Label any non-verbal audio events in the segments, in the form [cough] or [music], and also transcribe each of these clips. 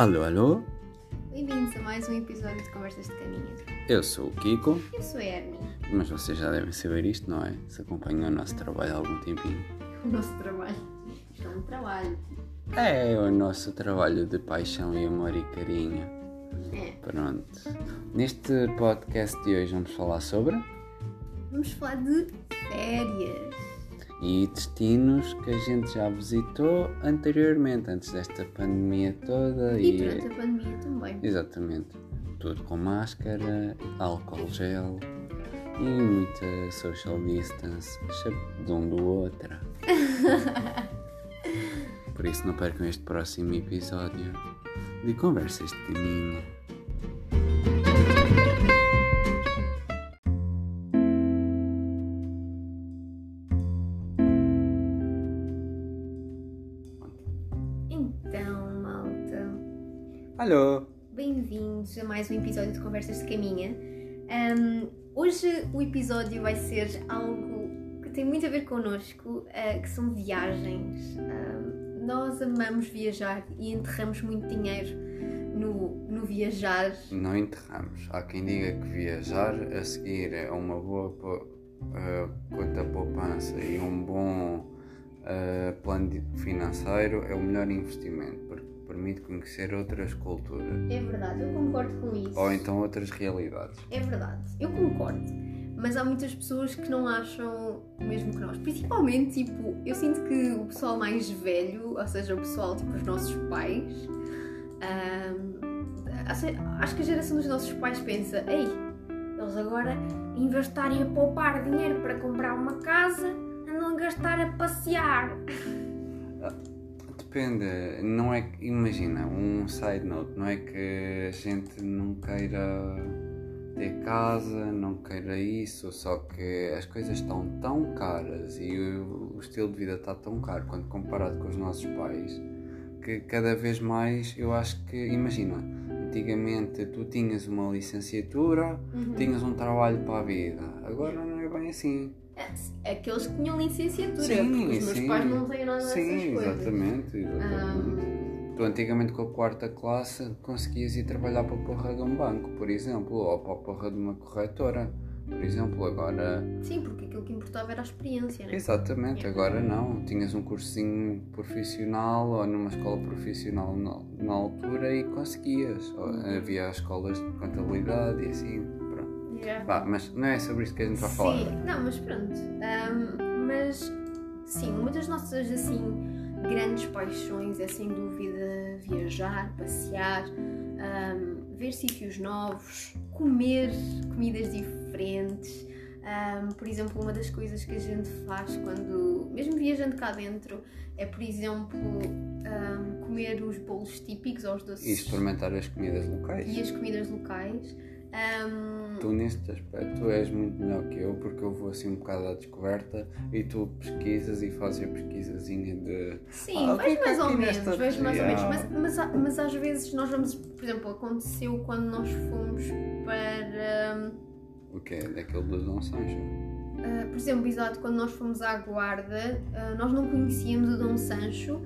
Alô, alô, Bem-vindos a mais um episódio de Conversas de Caminho. eu sou o Kiko, Eu sou a Ernie. mas vocês já devem saber isto, não é? Se acompanham o nosso trabalho há algum tempinho. O nosso trabalho. Isto é um trabalho. É o nosso trabalho de paixão e amor e carinho. É. Pronto. Neste podcast de hoje vamos falar sobre Vamos falar de férias. E destinos que a gente já visitou anteriormente, antes desta pandemia toda E durante a pandemia também. Exatamente. Tudo com máscara, álcool gel e muita social distance de um do outro. [laughs] Por isso não percam este próximo episódio de Conversas de Caminho. Alô! bem-vindos a mais um episódio de Conversas de Caminha. Ahm, hoje o episódio vai ser algo que tem muito a ver connosco, ah, que são viagens. Ahm, nós amamos viajar e enterramos muito dinheiro no, no viajar. Não enterramos. Há quem diga que viajar a seguir é uma boa po- eh, conta poupança e um bom eh, plano de- financeiro é o melhor investimento porque permite conhecer outras culturas É verdade, eu concordo com isso. ou então outras realidades. É verdade, eu concordo. Mas há muitas pessoas que não acham o mesmo que nós. Principalmente, tipo, eu sinto que o pessoal mais velho, ou seja, o pessoal, tipo, os nossos pais, acho- acho que a geração dos nossos pais pensa: ei, eles agora, em vez de estarem a poupar dinheiro para comprar uma casa, andam a gastar a passear. Depende, não é que, imagina, um side note, não é que a gente não queira ter casa, não queira isso, só que as coisas estão tão caras e o, o estilo de vida está tão caro quando comparado com os nossos pais que cada vez mais eu acho que, imagina, antigamente tu tinhas uma licenciatura, Uhum. tinhas um trabalho para a vida, agora não é bem assim. Aqueles que tinham licenciatura, Sim, porque os meus sim. pais não têm nada dessas Sim, coisas. exatamente. exatamente. Tu antigamente com a quarta classe conseguias ir trabalhar para a porra de um banco, por exemplo, ou para a porra de uma corretora, por exemplo, agora. Sim, porque aquilo que importava era a experiência, né? Exatamente, agora não. Tinhas um cursinho profissional ou numa escola profissional na, na altura e conseguias. Ou havia escolas de contabilidade e assim. Yeah. Vá, mas não é sobre isto que a gente vai falar. Sim, não, mas pronto. Ahm, mas sim, uma das nossas assim grandes paixões é sem dúvida viajar, passear, ahm, ver sítios novos, comer comidas diferentes. Ahm, por exemplo, uma das coisas que a gente faz quando, mesmo viajando cá dentro, é por exemplo ahm, comer os bolos típicos ou os doces E experimentar as comidas locais. e as comidas locais. Ahm, Tu neste aspecto és muito melhor que eu porque eu vou assim um bocado à descoberta e tu pesquisas e fazes a pesquisazinha de Sim, Ah, é vejo que mais ou menos, vejo mais ou menos, mas, mas, mas às vezes nós vamos, por exemplo, aconteceu quando nós fomos para, o que é daquele do Dom Sancho. ah, por exemplo, exato, quando nós fomos à Guarda, ah, nós não conhecíamos o Dom Sancho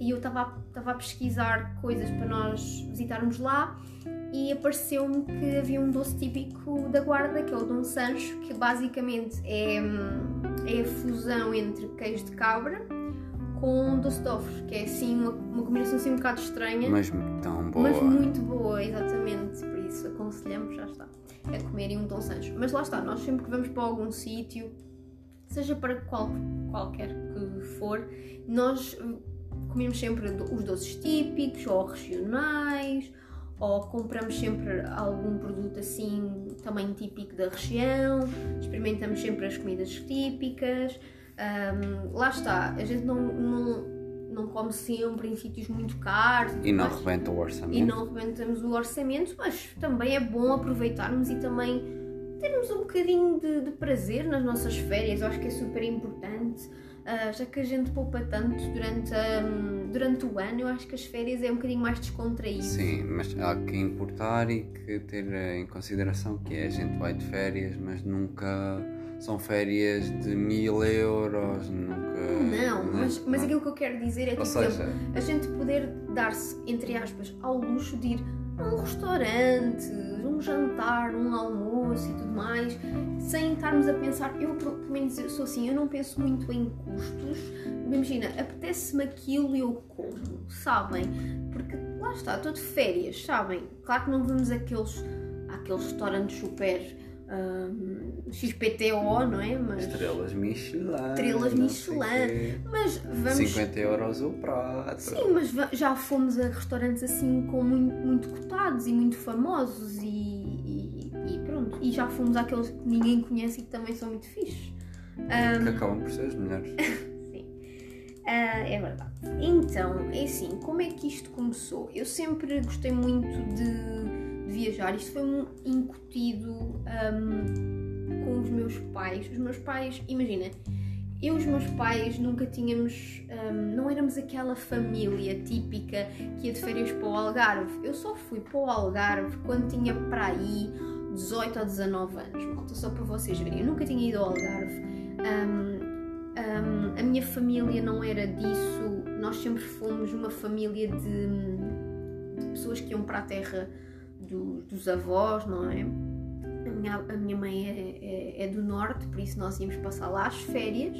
e eu estava a pesquisar coisas para nós visitarmos lá e apareceu-me que havia um doce típico da Guarda, que é o Dom Sancho, que basicamente é, hum, é a fusão entre queijo de cabra com doce de ovos, que é assim uma, uma combinação assim um bocado estranha, Mas tão boa. mas muito boa, exatamente. Por isso aconselhamos, já está, a comerem um Dom Sancho. Mas lá está, nós sempre que vamos para algum sítio, seja para qual, qualquer que for, nós uh, comemos sempre os doces típicos ou regionais, ou compramos sempre algum produto assim também típico da região, experimentamos sempre as comidas típicas. Ahm, lá está, a gente não, não, não come sempre em sítios muito caros E não mas- rebenta o orçamento. e não rebentamos o orçamento, mas também é bom aproveitarmos e também termos um bocadinho de, de prazer nas nossas férias. Eu acho que é super importante, ah, já que a gente poupa tanto durante, a- durante o ano, eu acho que as férias é um bocadinho mais descontraído. Sim, mas há que importar e que ter em consideração que é, a gente vai de férias, mas nunca são férias de mil euros, nunca. Não, mas, mas não. aquilo que eu quero dizer é Ou tipo, seja, a gente poder dar-se, entre aspas, ao luxo de ir um restaurante, um jantar, um almoço e tudo mais, sem estarmos a pensar, eu pelo menos eu sou assim, eu não penso muito em custos, imagina, apetece-me aquilo e eu como, sabem? Porque lá está, estou de férias, sabem? Claro que não vamos àqueles, àqueles restaurantes super hum, XPTO, não é? Mas, estrelas Michelin. Estrelas Michelin. mas vamos 50 euros o prato. Sim, mas já fomos a restaurantes assim com muito, muito cotados e muito famosos e, e- e pronto. E já fomos àqueles que ninguém conhece e que também são muito fixes. Que acabam por ser os melhores. [laughs] Sim. Ah, é verdade. Então, é assim, como é que isto começou? Eu sempre gostei muito de viajar. Isto foi-me incutido ahm, com os meus pais. Os meus pais, imagina, eu e os meus pais nunca tínhamos, ahm, não éramos aquela família típica que ia de férias para o Algarve. Eu só fui para o Algarve quando tinha para aí 18 ou 19 anos, malta, só para vocês verem. Eu nunca tinha ido ao Algarve. Ahm, Hum, a minha família não era disso, nós sempre fomos uma família de, de pessoas que iam para a terra do- dos avós, não é? A minha, a minha mãe é, é- é do norte, por isso nós íamos passar lá as férias.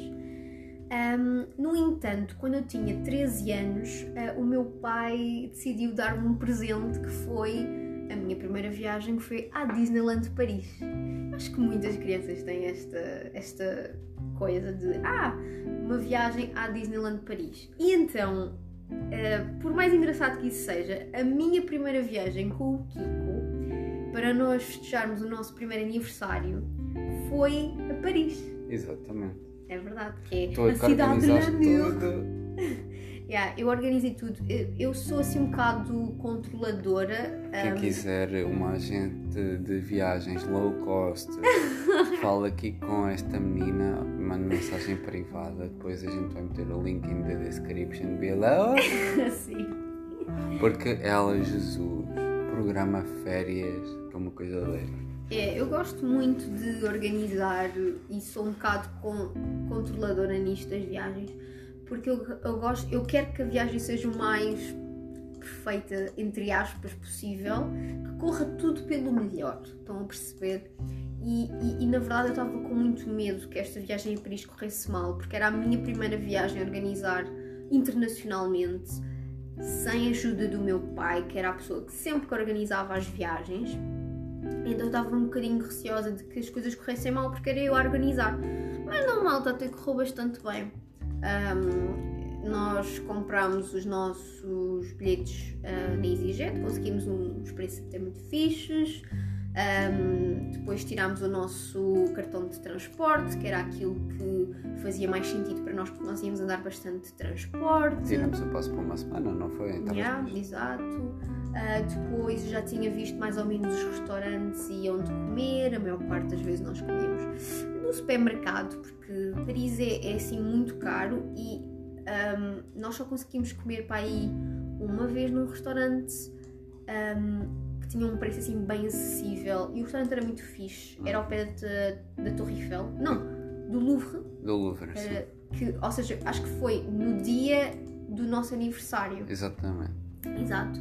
Hum, no entanto, quando eu tinha 13 anos, ah, o meu pai decidiu dar-me um presente que foi a minha primeira viagem, que foi à Disneyland Paris. Acho que muitas crianças têm esta, esta coisa de ah, uma viagem à Disneyland Paris. E então, eh, por mais engraçado que isso seja, a minha primeira viagem com o Kiko, para nós festejarmos o nosso primeiro aniversário, foi a Paris. Exatamente. É verdade, que é Tu a cidade de organizaste Namur. tudo. [laughs] Yeah, eu organizei tudo. Eu, eu sou assim um bocado controladora. Quem um, quiser uma agente de viagens low cost, [laughs] fala aqui com esta menina, manda mensagem privada, depois a gente vai meter o link in the description below. [laughs] Sim. Porque ela, Jesus, programa férias, que é uma coisa dele. É, eu gosto muito de organizar e sou um bocado con- controladora nisto das viagens, porque eu, eu gosto, eu quero que a viagem seja o mais perfeita, entre aspas, possível, que corra tudo pelo melhor, estão a perceber? E, e- e, na verdade eu estava com muito medo que esta viagem a Paris corresse mal, porque era a minha primeira viagem a organizar internacionalmente, sem a ajuda do meu pai, que era a pessoa que sempre organizava as viagens. Então eu estava um bocadinho receosa de que as coisas corressem mal porque era eu a organizar. Mas não, malta, até correu bastante bem. Ahm, nós comprámos os nossos bilhetes ah, na EasyJet, conseguimos um- uns preços até muito fixes. Ahm, depois tirámos o nosso cartão de transporte, que era aquilo que fazia mais sentido para nós, porque nós íamos andar bastante de transporte. Tiramos o passo por uma semana, não foi? Yeah, mais- exato. Ah, depois já tinha visto mais ou menos os restaurantes e onde comer, a maior parte das vezes nós comíamos no supermercado, porque Paris é, é assim muito caro e ahm, nós só conseguimos comer para aí uma vez num restaurante ahm, que tinha um preço assim bem acessível e o restaurante era muito fixe, era ao pé de- da Torre Eiffel, não, do Louvre, Do Louvre, sim. eh, que, ou seja, acho que foi no dia do nosso aniversário. Exatamente. Exato.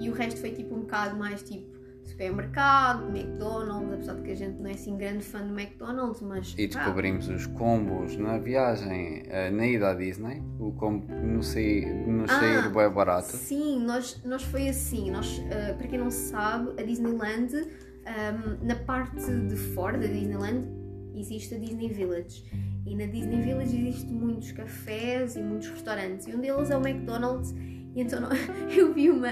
E o resto foi tipo um bocado mais tipo supermercado, McDonald's, apesar de que a gente não é assim grande fã do McDonald's, mas. E descobrimos os combos na viagem, eh, na ida à Disney. O combo nos sair, nos Ah, sair bem barato. Sim, nós, nós foi assim. Nós, ah, para quem não sabe, a Disneyland, ahm, na parte de fora da Disneyland, existe a Disney Village. E na Disney Village existem muitos cafés e muitos restaurantes. E um deles é o McDonald's. E então [laughs] eu vi uma,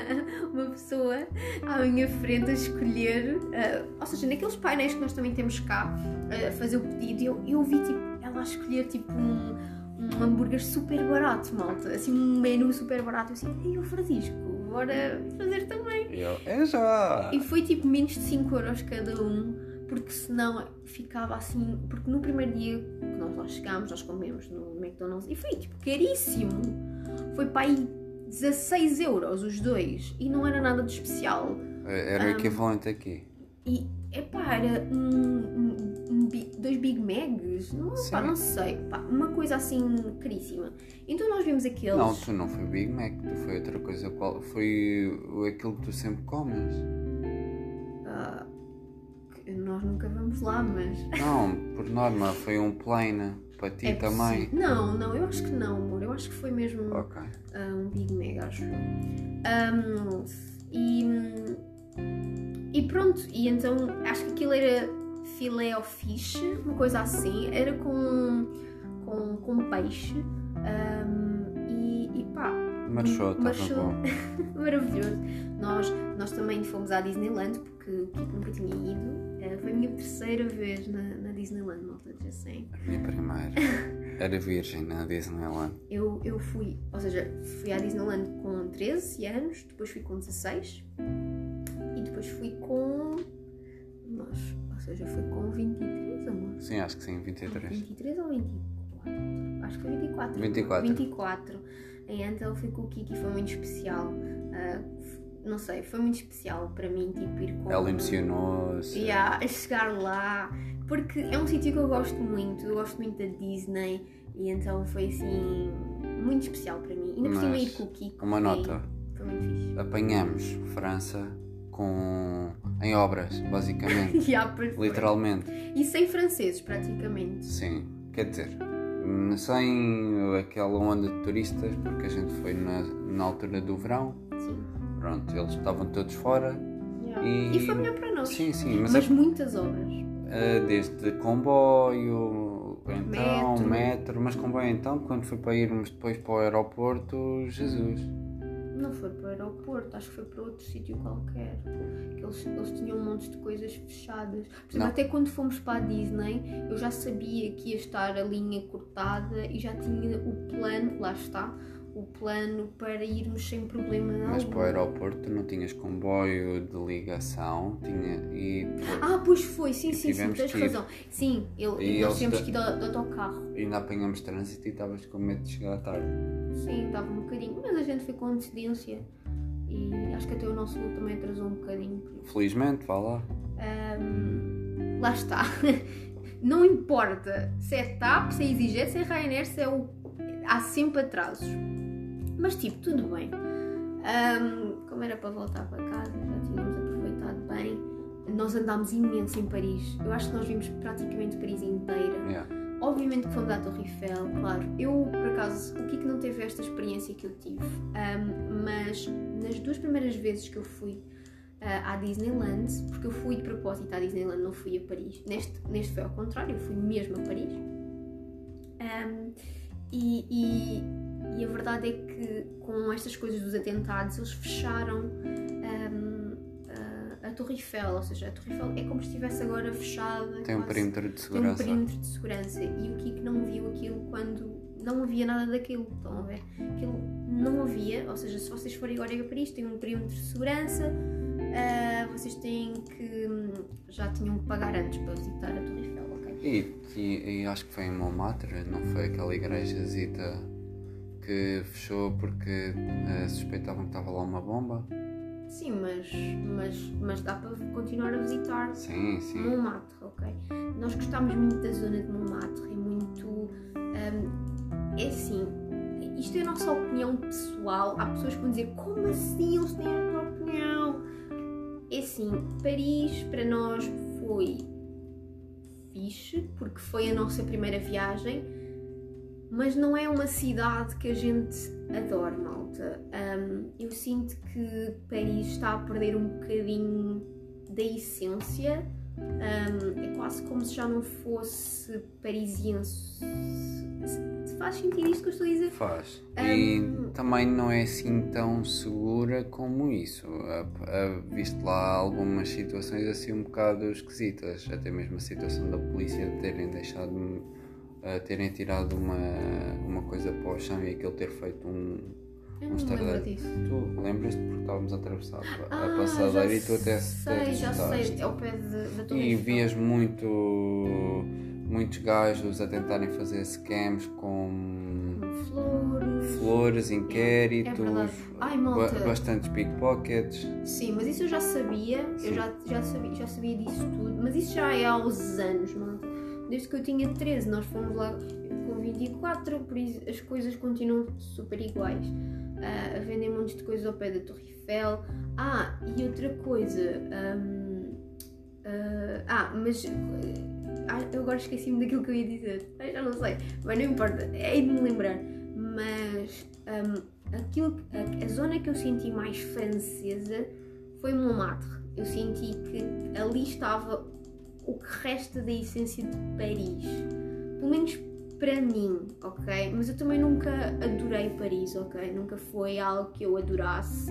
uma pessoa à minha frente a escolher, ah, ou seja, naqueles painéis que nós também temos cá, a fazer o pedido. E eu, eu vi tipo, ela a escolher tipo um, um hambúrguer super barato, malta. Assim, um menu super barato. Eu assim, ei, o Francisco, bora fazer também. E eu, é já! E foi tipo menos de 5 euros cada um, porque senão ficava assim. Porque no primeiro dia que nós lá chegámos, nós comemos no McDonald's e foi tipo caríssimo. Foi para aí 16 euros os dois e não era nada de especial. Era o equivalente aqui. E epá, era um, um, um dois Big Macs, não, pá, não sei, pá, uma coisa assim caríssima. Então nós vimos aqueles. Não, tu não foi Big Mac, tu foi outra coisa. Qual, foi aquilo que tu sempre comes. que nós nunca vamos lá, mas. Não, por norma, foi um plain para ti é também. Não, não, eu acho que não, amor. Eu acho que foi mesmo Ok. ah, um Big Mac, acho. Ahm, e, e pronto, e então acho que aquilo era filé ao fish, uma coisa assim, era com, com, com peixe. ahm, e, e pá, Marchou, estava Marchou. bom. [laughs] maravilhoso. Nós, nós também fomos à Disneyland porque o Kiko nunca tinha ido. Eh, foi a minha terceira vez na Disneyland, malta, já sei. A minha primeira. Era virgem na Disneyland. Eu, eu fui, ou seja, fui à Disneyland com 13 anos, depois fui com 16 e depois fui com. Nós, ou seja, fui com 23, amor. Sim, acho que sim, 23. 23 ou 24? Acho que foi 24. 24. 24. Então fui com o Kiki, foi muito especial. Ah, f- não sei, foi muito especial para mim, tipo, ir com. Ela emocionou-se. Yeah, [laughs] a chegar lá, porque é um sítio que eu gosto muito, eu gosto muito da Disney e então foi assim muito especial para mim. Ainda por cima ir com o Kiko. Uma nota. Foi muito fixe. Apanhamos França com em obras, basicamente. [laughs] Yeah. Literalmente. E sem franceses, praticamente. Sim. Quer dizer, sem aquela onda de turistas, porque a gente foi na, na altura do verão. Sim. Pronto, eles estavam todos fora. Yeah. E- E... foi melhor para nós. Sim, sim, mas, Mas muitas obras. Ah, desde comboio, então, Metro. metro. mas comboio então, quando foi para irmos depois para o aeroporto, Jesus. Não foi para o aeroporto, acho que foi para outro sítio qualquer. Que eles, eles tinham um monte de coisas fechadas. Por exemplo, até quando fomos para a Disney, eu já sabia que ia estar a linha cortada e já tinha o plano, lá está, o plano para irmos sem problema Mas algum. para o aeroporto não tinhas comboio de ligação, tinha e, Ah, pois foi, sim, E sim, sim, tens razão. Sim, ele, E nós tínhamos que ir de, de autocarro. ainda apanhamos trânsito e estavas com medo de chegar tarde. Sim, dava um bocadinho, mas a gente foi com antecedência e acho que até o nosso voo também atrasou um bocadinho. Felizmente, vá lá. Ahm, lá está. [laughs] Não importa se é TAP, se é EasyJet, se é Ryanair, se é o. Há sempre atrasos. Mas tipo, tudo bem. Ahm, como era para voltar para casa, já tínhamos aproveitado bem. Nós andámos imenso em Paris. Eu acho que nós vimos praticamente Paris inteira. Yeah. Obviamente que fomos à Torre Eiffel, claro. Eu, por acaso, o Kiko não teve esta experiência que eu tive, Ahm, mas nas duas primeiras vezes que eu fui ah, à Disneyland, porque eu fui de propósito à Disneyland, não fui a Paris. Neste, neste foi ao contrário, eu fui mesmo a Paris. Ahm, e, e, e a verdade é que com estas coisas dos atentados, eles fecharam ahm, a, a Torre Eiffel, ou seja, a Torre Eiffel é como se estivesse agora fechada. Tem um perímetro de tem um segurança. perímetro de segurança e o Kiko não viu aquilo quando não havia nada daquilo. Estão a ver? Aquilo não havia, ou seja, se vocês forem agora a Paris, tem um perímetro de segurança, ah, vocês têm que. hum, já tinham que pagar antes para visitar a Torre Eiffel, ok? E, e, e acho que foi em Montmartre, não foi aquela igrejazita que fechou porque eh, suspeitavam que estava lá uma bomba? Sim, mas, mas, mas dá para continuar a visitar Sim, sim. Montmartre, ok? Nós gostámos muito da zona de Montmartre, é muito. hum, é assim, isto é a nossa opinião pessoal. Há pessoas que vão dizer como assim eles têm esta opinião? É assim, Paris para nós foi fixe, porque foi a nossa primeira viagem, mas não é uma cidade que a gente adora, malta. Hum, eu sinto que Paris está a perder um bocadinho da essência. Hum, é quase como se já não fosse parisiense. Se faz sentido isto que eu estou a dizer? Faz. Hum. E também não é assim tão segura como isso. Viste lá algumas situações assim um bocado esquisitas. Até mesmo a situação da polícia de terem deixado a terem tirado uma, uma coisa para o chão e aquele ter feito um. Eu um não disso. Tu lembras-te porque estávamos a atravessar a Ah, passadeira já e tu até se sei, já sei, é ao pé de- da Torre E vias muito, muitos gajos a tentarem fazer scams com flores. flores, É inquéritos, verdade. Ai, malta. bastantes pickpockets. Sim, mas isso eu já sabia, Sim. eu já, já, sabia, já sabia disso tudo, mas isso já é há uns anos, malta. Desde que eu tinha 13, nós fomos lá com 24, por isso as coisas continuam super iguais. Uh, a vender montes de coisas ao pé da Torre Eiffel. Ah, e outra coisa. Um, uh, ah, mas. Ah, eu agora esqueci-me daquilo que eu ia dizer. Eu já não sei. Mas não importa. É de me lembrar. Mas. Um, aquilo, a, a zona que eu senti mais francesa foi Montmartre. Eu senti que ali estava o que resta da essência de Paris. Pelo menos para mim, ok? Mas eu também nunca adorei Paris, ok? Nunca foi algo que eu adorasse.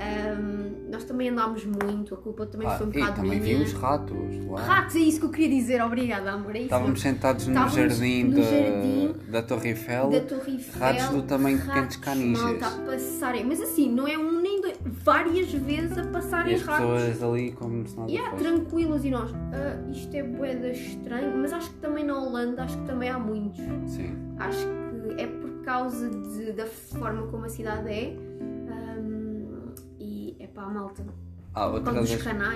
Um, nós também andámos muito, a culpa também ah, foi um e bocado também minha. vimos ratos lá. Ratos, é isso que eu queria dizer, obrigada, amor. É Estávamos mesmo. sentados no Estávamos jardim, no da, jardim da Torre Eiffel. da Torre Eiffel. ratos do tamanho de pequenos caniches. malta, a passarem. Mas assim, não é um nem dois, várias vezes a E passarem as ratos. pessoas ali como se nada Yeah, fosse. tranquilas e nós, "Ah, isto é boeda estranho, mas acho que também na Holanda, acho que também há muitos. Sim. Acho que é por causa de- da forma como a cidade é. Pá, malta. Ah, outra das,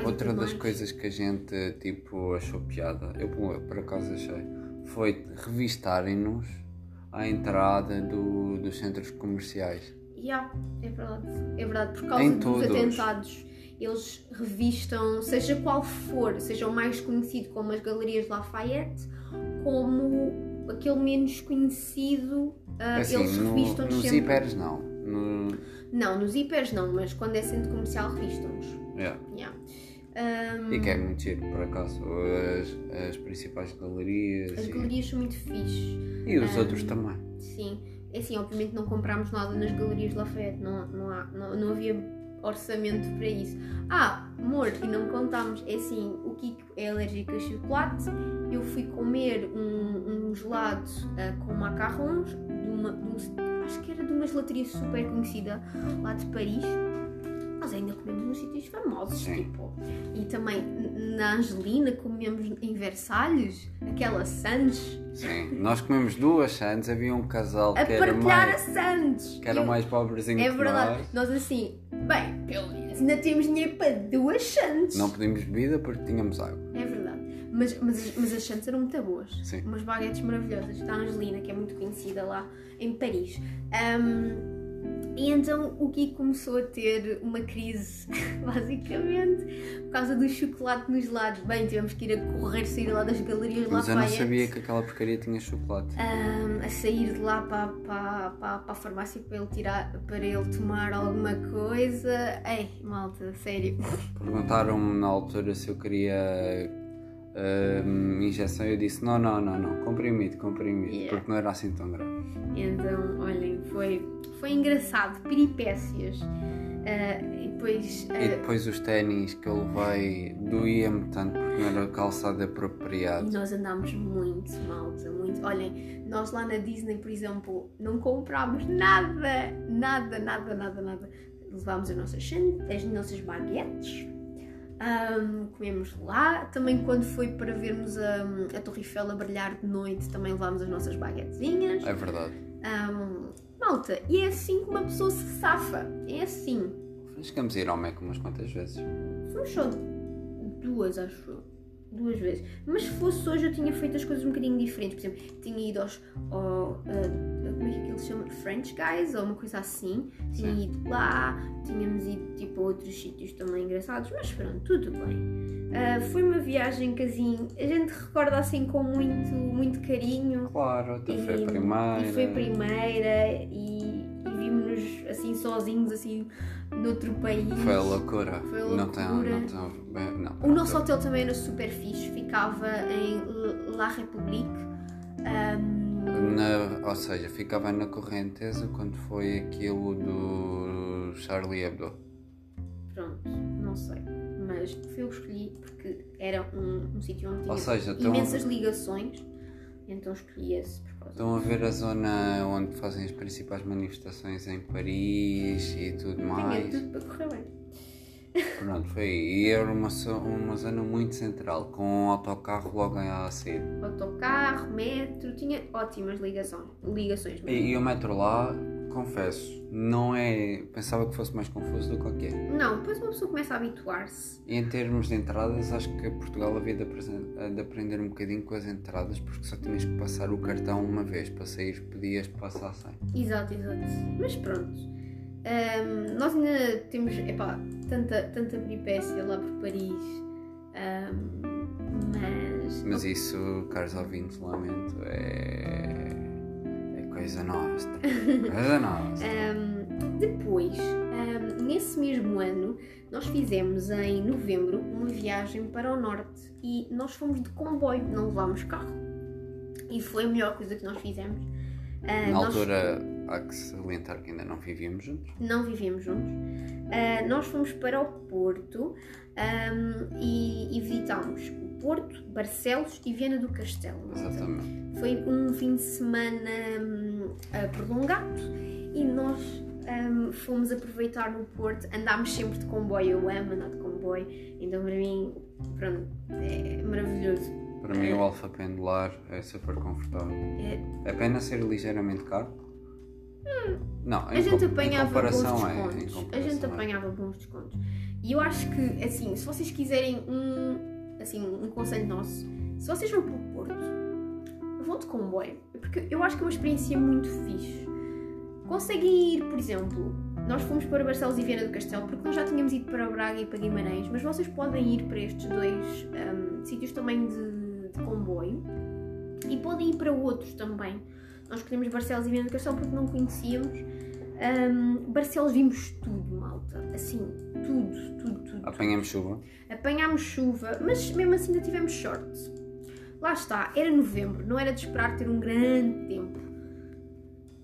outra das coisas que a gente tipo achou piada, eu por acaso achei, foi revistarem-nos à entrada do, dos centros comerciais. Yeah, é verdade. É verdade, por causa Em dos todos. atentados. Eles revistam, seja qual for, seja o mais conhecido como as Galerias Lafayette, como aquele menos conhecido, ah, assim, eles no- revistam-nos nos sempre. hiperes não. No, Não, nos hipers não, mas quando é centro comercial revistam-nos. yeah. Yeah. Ahm, E que é muito giro, por acaso. As, as principais galerias As e, galerias são muito fixe. e os Ah, outros também. Sim. É assim, obviamente não comprámos nada nas galerias de Lafayette, não, não, há, não, não havia orçamento para isso. Ah, amor, e não contámos, é assim, o Kiko é alérgico a chocolate, eu fui comer um, um gelado ah, com macarrons, de uma, de um- acho que era de uma gelateria super conhecida lá de Paris. Nós ainda comemos nos sítios famosos, Sim. tipo. E também na Angelina comemos em Versalhes, aquela Sandes, Sim. Nós comemos duas sandes, havia um casal a que era partilhar mais, a Sandes. que era Eu- mais pobrezinho É verdade. nós. Nós assim, bem, pelo menos ainda temos dinheiro para duas Sandes. Não pedimos bebida porque tínhamos água. É verdade. Mas, mas, mas as Sandes eram muito boas. Sim. Umas baguetes maravilhosas da Angelina, que é muito conhecida lá em Paris. Ahm, e então o Gui começou a ter uma crise, [laughs] basicamente, por causa do chocolate nos lados. Bem, tivemos que ir a correr, sair lá das galerias Mas eu não sabia que aquela porcaria tinha chocolate. Ahm, a sair de lá para, para, para, para a farmácia para ele, tirar, para ele tomar alguma coisa. Ei, malta, sério. Perguntaram-me na altura se eu queria hum, injeção e eu disse não, não, não, não, comprimido, comprimido, Yeah. porque não era assim tão grave. Então, olhem, foi, foi engraçado, peripécias. Ah, e depois. E ah, depois os ténis que eu levei doía-me tanto porque não era calçado e apropriado. nós andámos muito, malta, muito. Olhem, nós lá na Disney, por exemplo, não comprámos nada, nada, nada, nada, nada. Levámos as nossas, as nossas baguetes, ahm, comemos lá. Também quando foi para vermos a, a Torre Eiffel a brilhar de noite, também levámos as nossas baguetezinhas. É verdade. Ahm, malta, e é assim que uma pessoa se safa. É assim. Chegamos a ir ao Mac umas quantas vezes. Fomos só duas, acho. Duas vezes. Mas se fosse hoje eu tinha feito as coisas um bocadinho diferentes. Por exemplo, tinha ido aos. Ao, ah, como é que eles chamam? French Guys ou uma coisa assim. Tinha Sim. ido lá, tínhamos ido tipo a outros sítios também engraçados, mas pronto, tudo bem. Ah, foi uma viagem que assim, a gente recorda assim com muito, muito carinho. Claro, até foi a primeira. E foi a primeira e vimos-nos assim sozinhos, assim, noutro país. Foi a loucura. Foi a Não tem, loucura. não tem, bem, não, O nosso hotel também era super fixe, ficava em La République. Ahm, Na, ou seja, ficava na correnteza quando foi aquilo do Charlie Hebdo. pronto, não sei. Mas foi eu que escolhi porque era um, um sítio onde tinha seja, imensas ligações. Então escolhi esse. Estão a ver a zona onde fazem as principais manifestações em Paris e tudo Tinha mais. tudo para correr bem. Pronto, foi aí. E era uma, uma zona muito central, com autocarro logo a sair. Autocarro, metro, tinha ótimas ligações. ligações E, e o metro lá confesso, não é. Pensava que fosse mais confuso do que que é. Não, depois uma pessoa começa a habituar-se. Em termos de entradas, acho que Portugal havia de, aprender um bocadinho com as entradas, porque só tinhas que passar o cartão uma vez. Para sair, podias passar sem. Exato, exato. Mas pronto. Ahm, nós ainda temos epá, tanta, tanta peripécia lá por Paris. Ahm, mas. Mas isso, caros ouvintes, lamento, é. Coisa nossa. Coisa nossa. [laughs] Ahm, depois, ahm, nesse mesmo ano, nós fizemos em novembro uma viagem para o norte e nós fomos de comboio, não levámos carro. E foi a melhor coisa que nós fizemos. Ah, Na nós- altura, há que salientar que ainda não vivíamos juntos. não vivíamos juntos. Ah, nós fomos para o Porto ahm, e, e visitámos o Porto, Barcelos e Viana do Castelo. Exatamente. Foi um fim de semana hum, ah, prolongado e nós hum, fomos aproveitar no Porto. Andámos sempre de comboio, eu amo andar de comboio, então para mim, pronto, é maravilhoso. Para mim, o alfa pendular é super confortável. É, É pena ser ligeiramente caro? Não, a gente apanhava bons é. Descontos. a comparação gente é. apanhava bons descontos. E eu acho que, assim, se vocês quiserem um, assim, um conselho nosso, se vocês vão para o Porto, vão de comboio. Porque eu acho que é uma experiência muito fixe. Conseguem ir, por exemplo, nós fomos para Barcelos e Viana do Castelo porque nós já tínhamos ido para Braga e para Guimarães, mas vocês podem ir para estes dois hum, sítios também de, de comboio e podem ir para outros também. Nós escolhemos Barcelos e Viana do Castelo porque não conhecíamos. Hum, Barcelos vimos tudo, malta. Assim, tudo, tudo, tudo. Apanhamos chuva. Apanhámos chuva, mas mesmo assim ainda tivemos sorte. Lá está, era novembro, não era de esperar ter um grande tempo.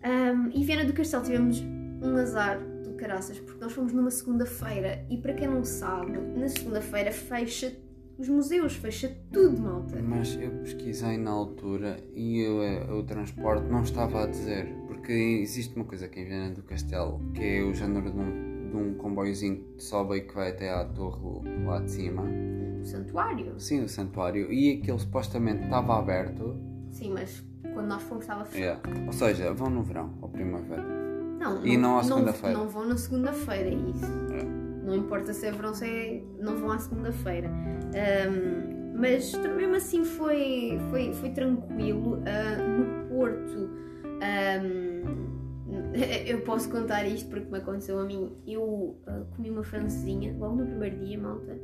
Ahm, e Viana do Castelo tivemos um azar do caraças, porque nós fomos numa segunda-feira e para quem não sabe, na segunda-feira fecha os museus, fecha tudo, malta. Mas eu pesquisei na altura e eu, eh, o transporte não estava a dizer. Porque existe uma coisa aqui em Viana do Castelo que é o género de um, de um comboiozinho que sobe e que vai até à torre lá de cima. O santuário. Sim, o santuário. E aquele supostamente estava aberto. Sim, mas quando nós fomos estava fechado. É. Ou seja, vão no verão ou primavera. Não, E não à segunda-feira. Não, vão na segunda-feira, é isso. É. Não importa se é verão, se é... não vão à segunda-feira. Ahm, mas mesmo assim foi, foi, foi tranquilo. Ah, no Porto, ahm, [laughs] eu posso contar isto porque me aconteceu a mim. Eu ah, comi uma francesinha logo no primeiro dia, malta.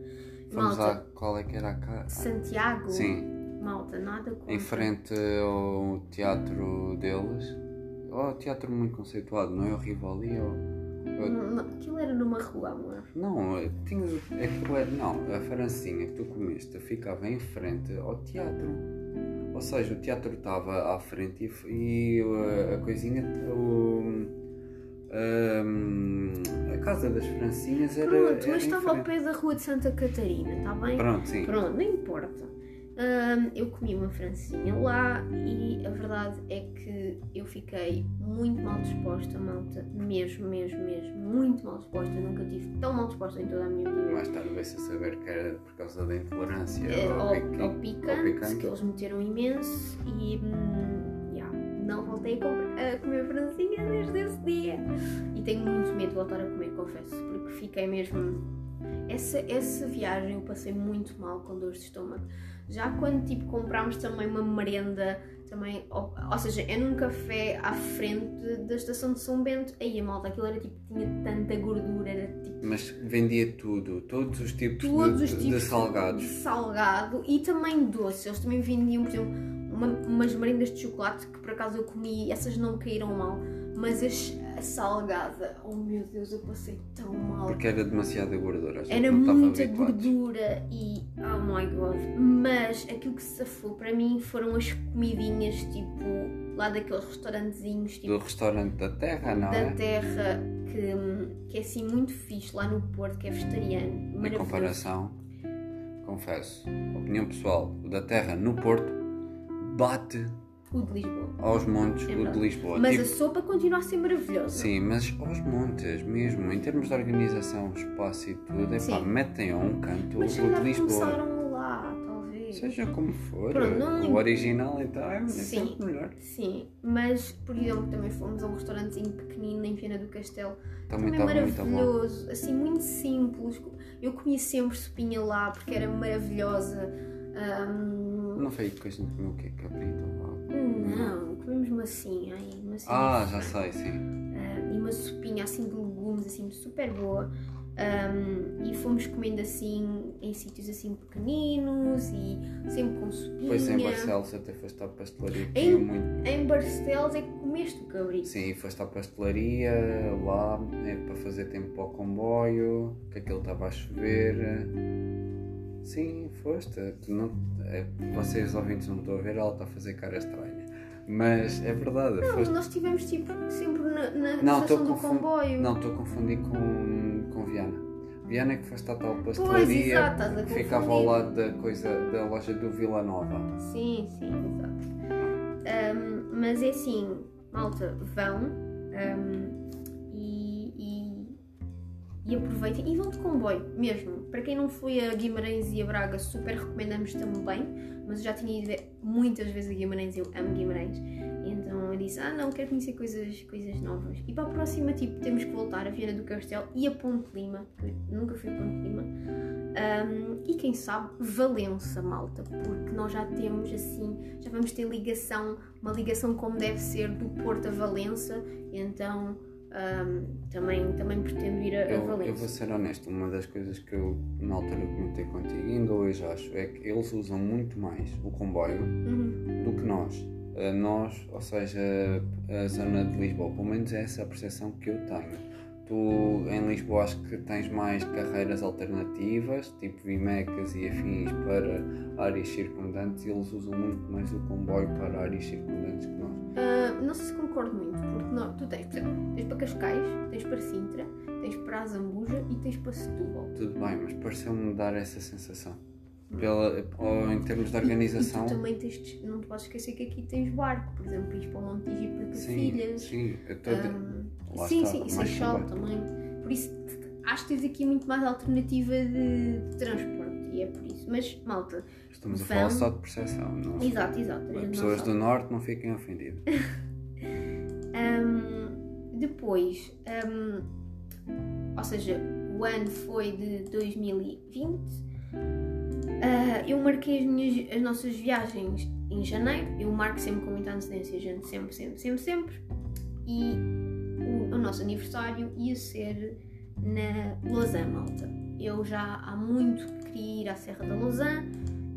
Fomos malta, à. Qual é que era a casa? Santiago. Sim, Malta, nada contra. em frente ao teatro deles. Oh, teatro muito conceituado, não é o Rivoli? Ou... Não, aquilo era numa rua, amor. Não, eh, tinhas. É é, não, a francinha que tu comeste ficava em frente ao teatro. Ou seja, o teatro estava à frente e, e uh, a coisinha. O, um, a casa das francinhas era. Pronto, mas estava ao pé da rua de Santa Catarina, está bem? Pronto, sim. Pronto, não importa. Hum, eu comi uma francesinha lá e a verdade é que eu fiquei muito mal disposta, malta. Mesmo, mesmo, mesmo. Muito mal disposta. Nunca tive tão mal disposta em toda a minha vida. Mais tarde veio-se a saber que era por causa da intolerância Eh, ao, ao, piqui- ao picante, picante. que eles meteram imenso e hum, yeah, não voltei a, comprar- a comer francesinha desde esse dia. E tenho muito medo de voltar a comer, confesso, porque fiquei mesmo. Essa, essa viagem eu passei muito mal com dores de estômago. Já quando tipo comprámos também uma merenda, também, ou, ou seja, é num café à frente da estação de São Bento, aí a malta, aquilo era tipo, tinha tanta gordura, era tipo Mas vendia tudo, todos os tipos, todos de, os de tipos salgados. de salgado e também doce. Eles também vendiam, por exemplo, uma- umas merendas de chocolate que por acaso eu comi, essas não me caíram mal, mas as, a salgada, oh meu Deus, eu passei tão mal. Porque era demasiada gordura. Era muita gordura e oh my god. Mas aquilo que se safou para mim foram as comidinhas, tipo, lá daqueles restaurantezinhos, tipo, Do restaurante da terra, não da é? terra, que, que é assim muito fixe lá no Porto, que é vegetariano. Em comparação, confesso, opinião pessoal, o da terra no Porto bate O de Lisboa. aos montes É o de. Lisboa. Mas Tipo, a sopa continua a ser maravilhosa. Sim, mas aos montes mesmo, em termos de organização, espaço e tudo, epá, Sim. metem a um canto Mas o de Lisboa. começaram lá, talvez. Seja como for, Pronto, não o original então é, é Sim. melhor. Sim, mas por exemplo também fomos a um restaurantezinho pequenino em Viana do Castelo. Também Também muito bom. maravilhoso, assim, muito simples. Eu comia sempre sopinha lá porque era maravilhosa. Ahm, Não foi que a gente comeu o quê? Cabrito? ou- não, comemos massinha, ai, massinha Ah, já sei, sim. Ah, e uma sopinha assim de legumes, assim, super boa. Ahm, e fomos comendo assim em sítios assim pequeninos e sempre com sopinha. Depois em Barcelos até foste à pastelaria Em- muito. Em Barcelos é que comeste o cabrito. Sim, foste à pastelaria lá é, para fazer tempo para o comboio, que aquilo estava a chover. Sim, foste. Não, é, vocês ouvintes não estão a ver, ela está a fazer cara estranha. Mas é verdade, Não, foste. nós estivemos tipo sempre na, na Não, estação do confun- comboio. Não, estou a confundir com, com Viana. Viana é que foste à tal Pois, pastelaria a que ficava ao lado da coisa da loja do Vila Nova. Sim, sim, exato. Ahm, mas é assim, malta, vão ahm, e, e, e aproveitem e vão de comboio mesmo. Para quem não foi a Guimarães e a Braga, super recomendamos também. Mas eu já tinha ido muitas vezes a Guimarães, eu amo Guimarães. Então eu disse, ah não, quero conhecer coisas, coisas novas. E para a próxima, tipo, temos que voltar a Viana do Castelo e a Ponte Lima, que eu nunca fui a Ponte Lima. Um, e quem sabe Valença, malta, porque nós já temos assim, já vamos ter ligação, uma ligação como deve ser do Porto a Valença, então um, também, também pretendo ir a, a Eu, eu vou ser honesto, uma das coisas que eu na altura comentei contigo ainda hoje acho é que eles usam muito mais o comboio Uhum. do que nós. Uh, Nós, ou seja, a zona de Lisboa, pelo menos é essa a percepção que eu tenho. Tu em Lisboa acho que tens mais carreiras alternativas, tipo Vimecas e afins para áreas circundantes e eles usam muito mais o comboio para áreas circundantes que nós. Uh, não sei se concordo muito, porque não, tu tens, por exemplo, tens para Cascais, tens para Sintra, tens para a Zambuja e tens para Setúbal. Tudo bem, mas pareceu-me dar essa sensação. Pela, ou em termos de organização. E tu também tens, não te podes esquecer que aqui tens barco, por exemplo, ires para o Montijo e para Sim, Cacilhas. sim, dizer- Um, sim, sim, e mais Seixal comboio. também. Por isso, acho que tens aqui muito mais alternativa de, de transporte e é por isso. Mas, malta, Estamos a falar só de percepção. Não exato, exato. a gente não Pessoas do Norte não fiquem ofendidas. [laughs] Depois, um, ou seja, o ano foi de 2020. Ah, eu marquei as, minhas, as nossas viagens em janeiro. Eu marco sempre com muita antecedência, gente, sempre, sempre, sempre, sempre. E o, o nosso aniversário ia ser na Lausanne, malta. Eu já há muito que queria ir à Serra da Lausanne,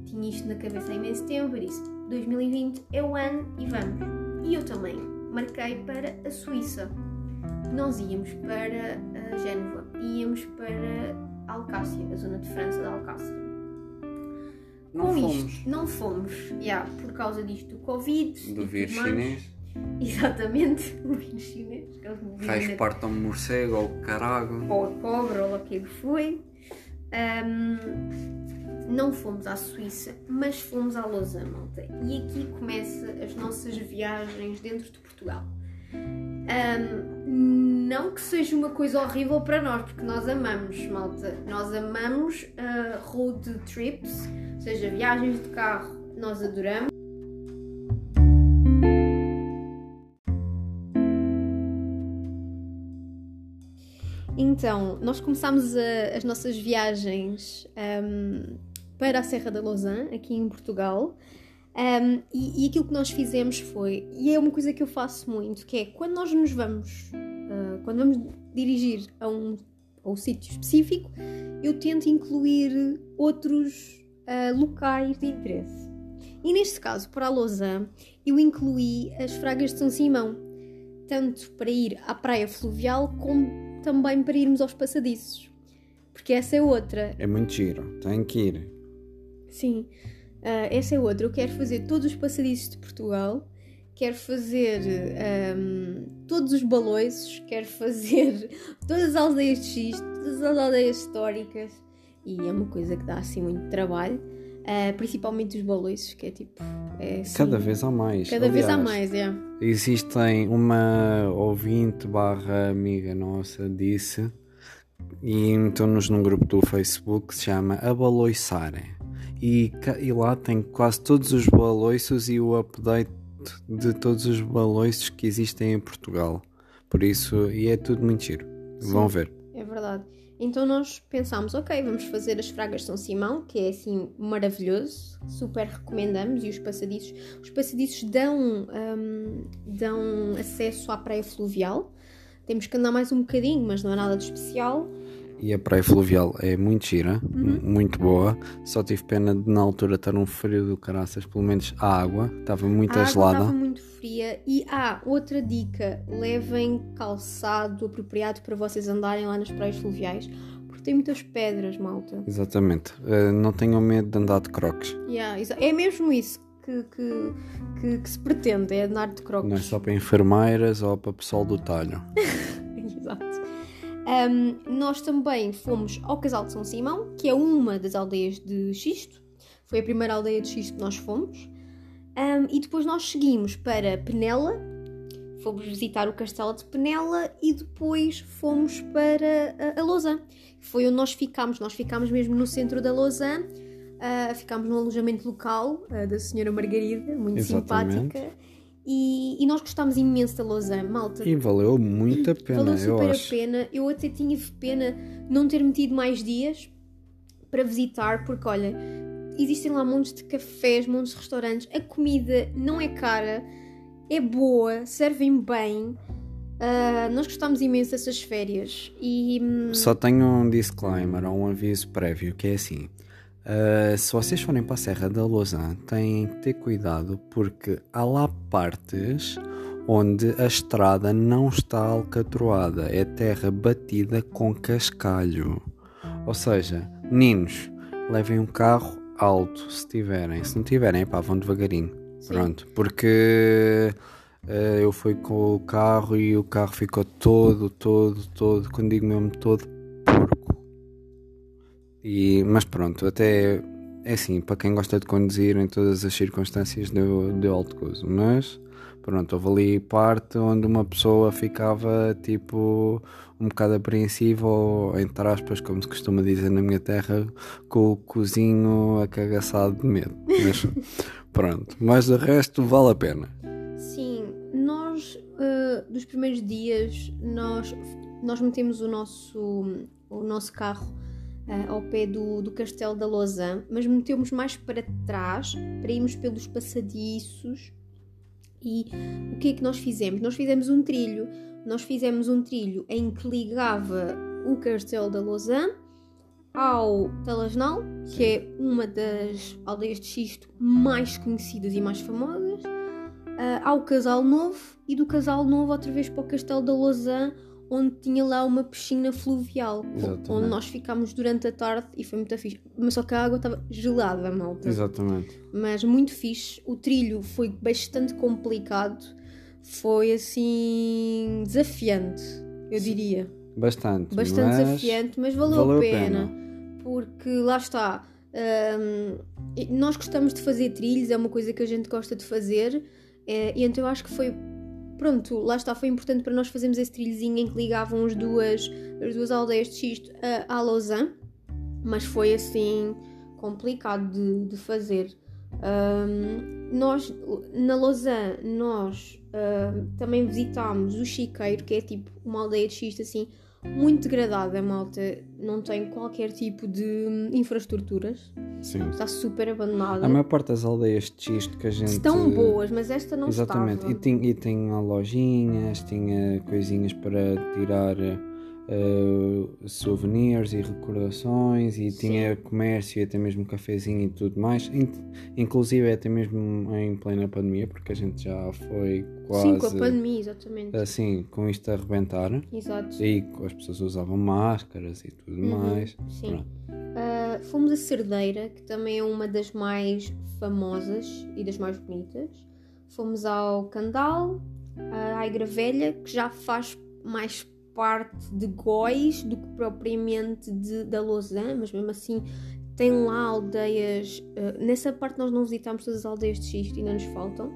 tinha isto na cabeça há imenso tempo, eu disse 2020 é o ano e vamos. E eu também marquei para a Suíça. Nós íamos para a Génova, íamos para Alcácia, a zona de França da Alcácia. Não Com fomos. isto, não fomos, yeah, por causa disto do Covid. Do vírus chinês. [laughs] Exatamente, [laughs] o vírus chinês. Raios na- partam morcego ou carago. ou a cobra, ou lá o que foi. Ahm, não fomos à Suíça, mas fomos à Lausanne, malta. E aqui começa as nossas viagens dentro de Portugal. Ahm, não que seja uma coisa horrível para nós, porque nós amamos, malta. Nós amamos ah, road trips, ou seja, viagens de carro, nós adoramos. Então, nós começámos a- as nossas viagens ahm, para a Serra da Lausanne, aqui em Portugal. Ahm, e, e aquilo que nós fizemos foi, e é uma coisa que eu faço muito, que é quando nós nos vamos, ah, quando vamos dirigir a um, a um sítio específico, eu tento incluir outros ah, locais de interesse. E neste caso, para a Lausanne, eu incluí as Fragas de São Simão, tanto para ir à praia fluvial como também para irmos aos passadiços. Porque essa é outra. É muito giro, tem que ir. Sim, ah, essa é outra. Eu quero fazer todos os passadiços de Portugal, quero fazer ahm, todos os baloiços, quero fazer [laughs] todas as aldeias de X, todas as aldeias históricas. E é uma coisa que dá assim muito trabalho, ah, principalmente os baloiços, que é tipo. É, assim, Cada vez há mais. cada vez há Aliás, mais, é. Existem uma ouvinte barra amiga nossa disse e meteu-nos num grupo do Facebook que se chama Abaloiçare. E, e lá tem quase todos os baloiços e o update de todos os baloiços que existem em Portugal. Por isso, e é tudo muito giro. Vão ver. É verdade. Então nós pensámos, ok, vamos fazer as Fragas de São Simão, que é assim maravilhoso, super recomendamos, e os passadiços. Os passadiços dão, hum, dão acesso à praia fluvial. Temos que andar mais um bocadinho, mas não é nada de especial. E a praia fluvial é muito gira, m- muito boa. Só tive pena de na altura estar um frio do caraças, pelo menos a água estava muito a gelada. estava muito fria. E há outra dica: levem calçado apropriado para vocês andarem lá nas praias fluviais, porque tem muitas pedras, malta. Exatamente. Eh, não tenham medo de andar de crocs. Yeah, é mesmo isso que, que, que, que se pretende, é andar de crocs. Não é só para enfermeiras ou para pessoal do talho. [laughs] Um, nós também fomos ao Casal de São Simão, que é uma das aldeias de Xisto. Foi a primeira aldeia de Xisto que nós fomos. Um, e depois nós seguimos para Penela, fomos visitar o castelo de Penela e depois fomos para a, a Lausanne. Foi onde nós ficámos. Nós ficámos mesmo no centro da Lausanne. Uh, ficámos no alojamento local uh, da senhora Margarida, muito Exatamente. simpática. E, e nós gostámos imenso da Lausanne, malta. E valeu muito a pena, Valeu eu super a pena. Eu até tinha pena não ter metido mais dias para visitar, porque olha, existem lá montes de cafés, montes de restaurantes. A comida não é cara, é boa, servem bem. Ah, nós gostámos imenso dessas férias e hum, Só tenho um disclaimer, ou um aviso prévio, que é assim. Uh, se vocês forem para a Serra da Lausanne, têm que ter cuidado porque há lá partes onde a estrada não está alcatroada, é terra batida com cascalho. Ou seja, meninos, levem um carro alto se tiverem. Se não tiverem, pá, vão devagarinho. Sim. Pronto, porque eh, eu fui com o carro e o carro ficou todo, todo, todo, quando digo mesmo todo. E, mas pronto, até é assim, para quem gosta de conduzir em todas as circunstâncias deu, deu alto gozo. Mas pronto, houve ali parte onde uma pessoa ficava tipo um bocado apreensiva ou entre aspas, como se costuma dizer na minha terra, com o cozinho acagaçado de medo. Mas [laughs] pronto, mas de resto vale a pena. sim, nós ah, dos primeiros dias nós, nós metemos o nosso, o nosso carro ah, ao pé do, do Castelo da Lausanne, mas metemos mais para trás para irmos pelos passadiços. E o que é que nós fizemos? Nós fizemos um trilho. Nós fizemos um trilho em que ligava o Castelo da Lausanne ao Telesnal, que é uma das aldeias de xisto mais conhecidas e mais famosas, ah, ao Casal Novo e do Casal Novo outra vez para o Castelo da Lausanne, onde tinha lá uma piscina fluvial, Exatamente. onde nós ficámos durante a tarde e foi muito fixe. Mas só que a água estava gelada, malta Exatamente. mas muito fixe. O trilho foi bastante complicado, foi assim desafiante, eu diria. Bastante. Bastante mas desafiante, mas valeu, valeu a a pena, pena. porque lá está. hum, nós gostamos de fazer trilhos, é uma coisa que a gente gosta de fazer, e então eu acho que foi. Pronto, lá está, foi importante para nós fazermos esse trilhozinho em que ligavam as duas, as duas aldeias de Xisto a, a Lausanne, mas foi assim complicado de, de fazer. Hum, nós, na Lausanne, nós hum, também visitámos o Chiqueiro, que é tipo uma aldeia de xisto assim, muito degradada, malta. Não tem qualquer tipo de hum, infraestruturas. Sim. Está super abandonada. A maior parte das aldeias de xisto que a gente. Estão boas, mas esta não Exatamente. estava. E tinha, e tinha lojinhas, tinha coisinhas para tirar eh, souvenirs e recordações, e tinha comércio e até mesmo cafezinho e tudo mais. In- Inclusive até mesmo em plena pandemia, porque a gente já foi quase Sim, com a pandemia, exatamente. assim, com isto a arrebentar. Exato. E as pessoas usavam máscaras e tudo Uhum, mais. sim. Uh, fomos a Cerdeira, que também é uma das mais famosas e das mais bonitas. Fomos ao Candal, à Aigra Velha, que já faz mais parte de Góis do que propriamente de, da Lausanne, mas mesmo assim tem lá aldeias. uh, nessa parte nós não visitámos todas as aldeias de xisto, ainda nos faltam.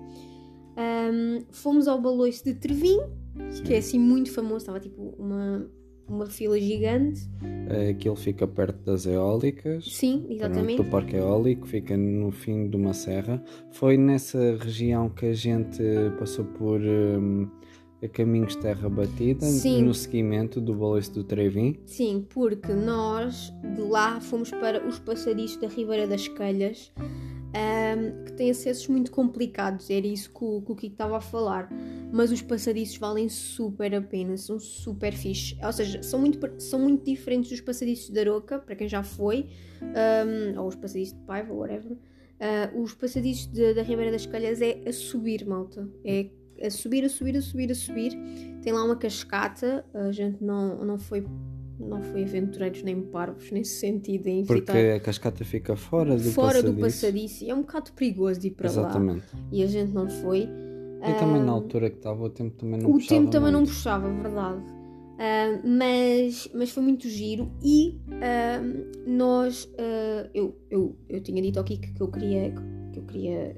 Um, fomos ao Baloiço de Trevim, que é assim muito famoso, estava tipo uma, uma fila gigante. Eh, Aquilo fica perto das eólicas. Sim, exatamente. Do parque eólico, fica no fim de uma serra. Foi nessa região que a gente passou por hum, a caminhos terra batida, Sim. no seguimento do Baloiço do Trevim. Sim, porque nós de lá fomos para os passadiços da Ribeira das Calhas, ahm, que têm acessos muito complicados, era isso que o, que o Kiko estava a falar. Mas os passadiços valem super a pena, são super fixe. Ou seja, são muito, são muito diferentes dos passadiços da Aroca, para quem já foi, ahm, ou os passadiços de Paiva, whatever. Ah, os passadiços de- da Ribeira das Calhas é a subir, malta. É a subir, a subir, a subir, a subir. Tem lá uma cascata, a gente não, não foi não foi aventureiros nem parvos nesse sentido em Porque a cascata fica fora do fora passadiço. do passadiço e é um bocado perigoso de ir para lá Exatamente. e a gente não foi E também na altura que estava o tempo também não o puxava tempo também não muito. puxava, verdade. Mas, mas foi muito giro e nós ah, eu, eu, eu tinha dito ao Kiko que eu queria que eu queria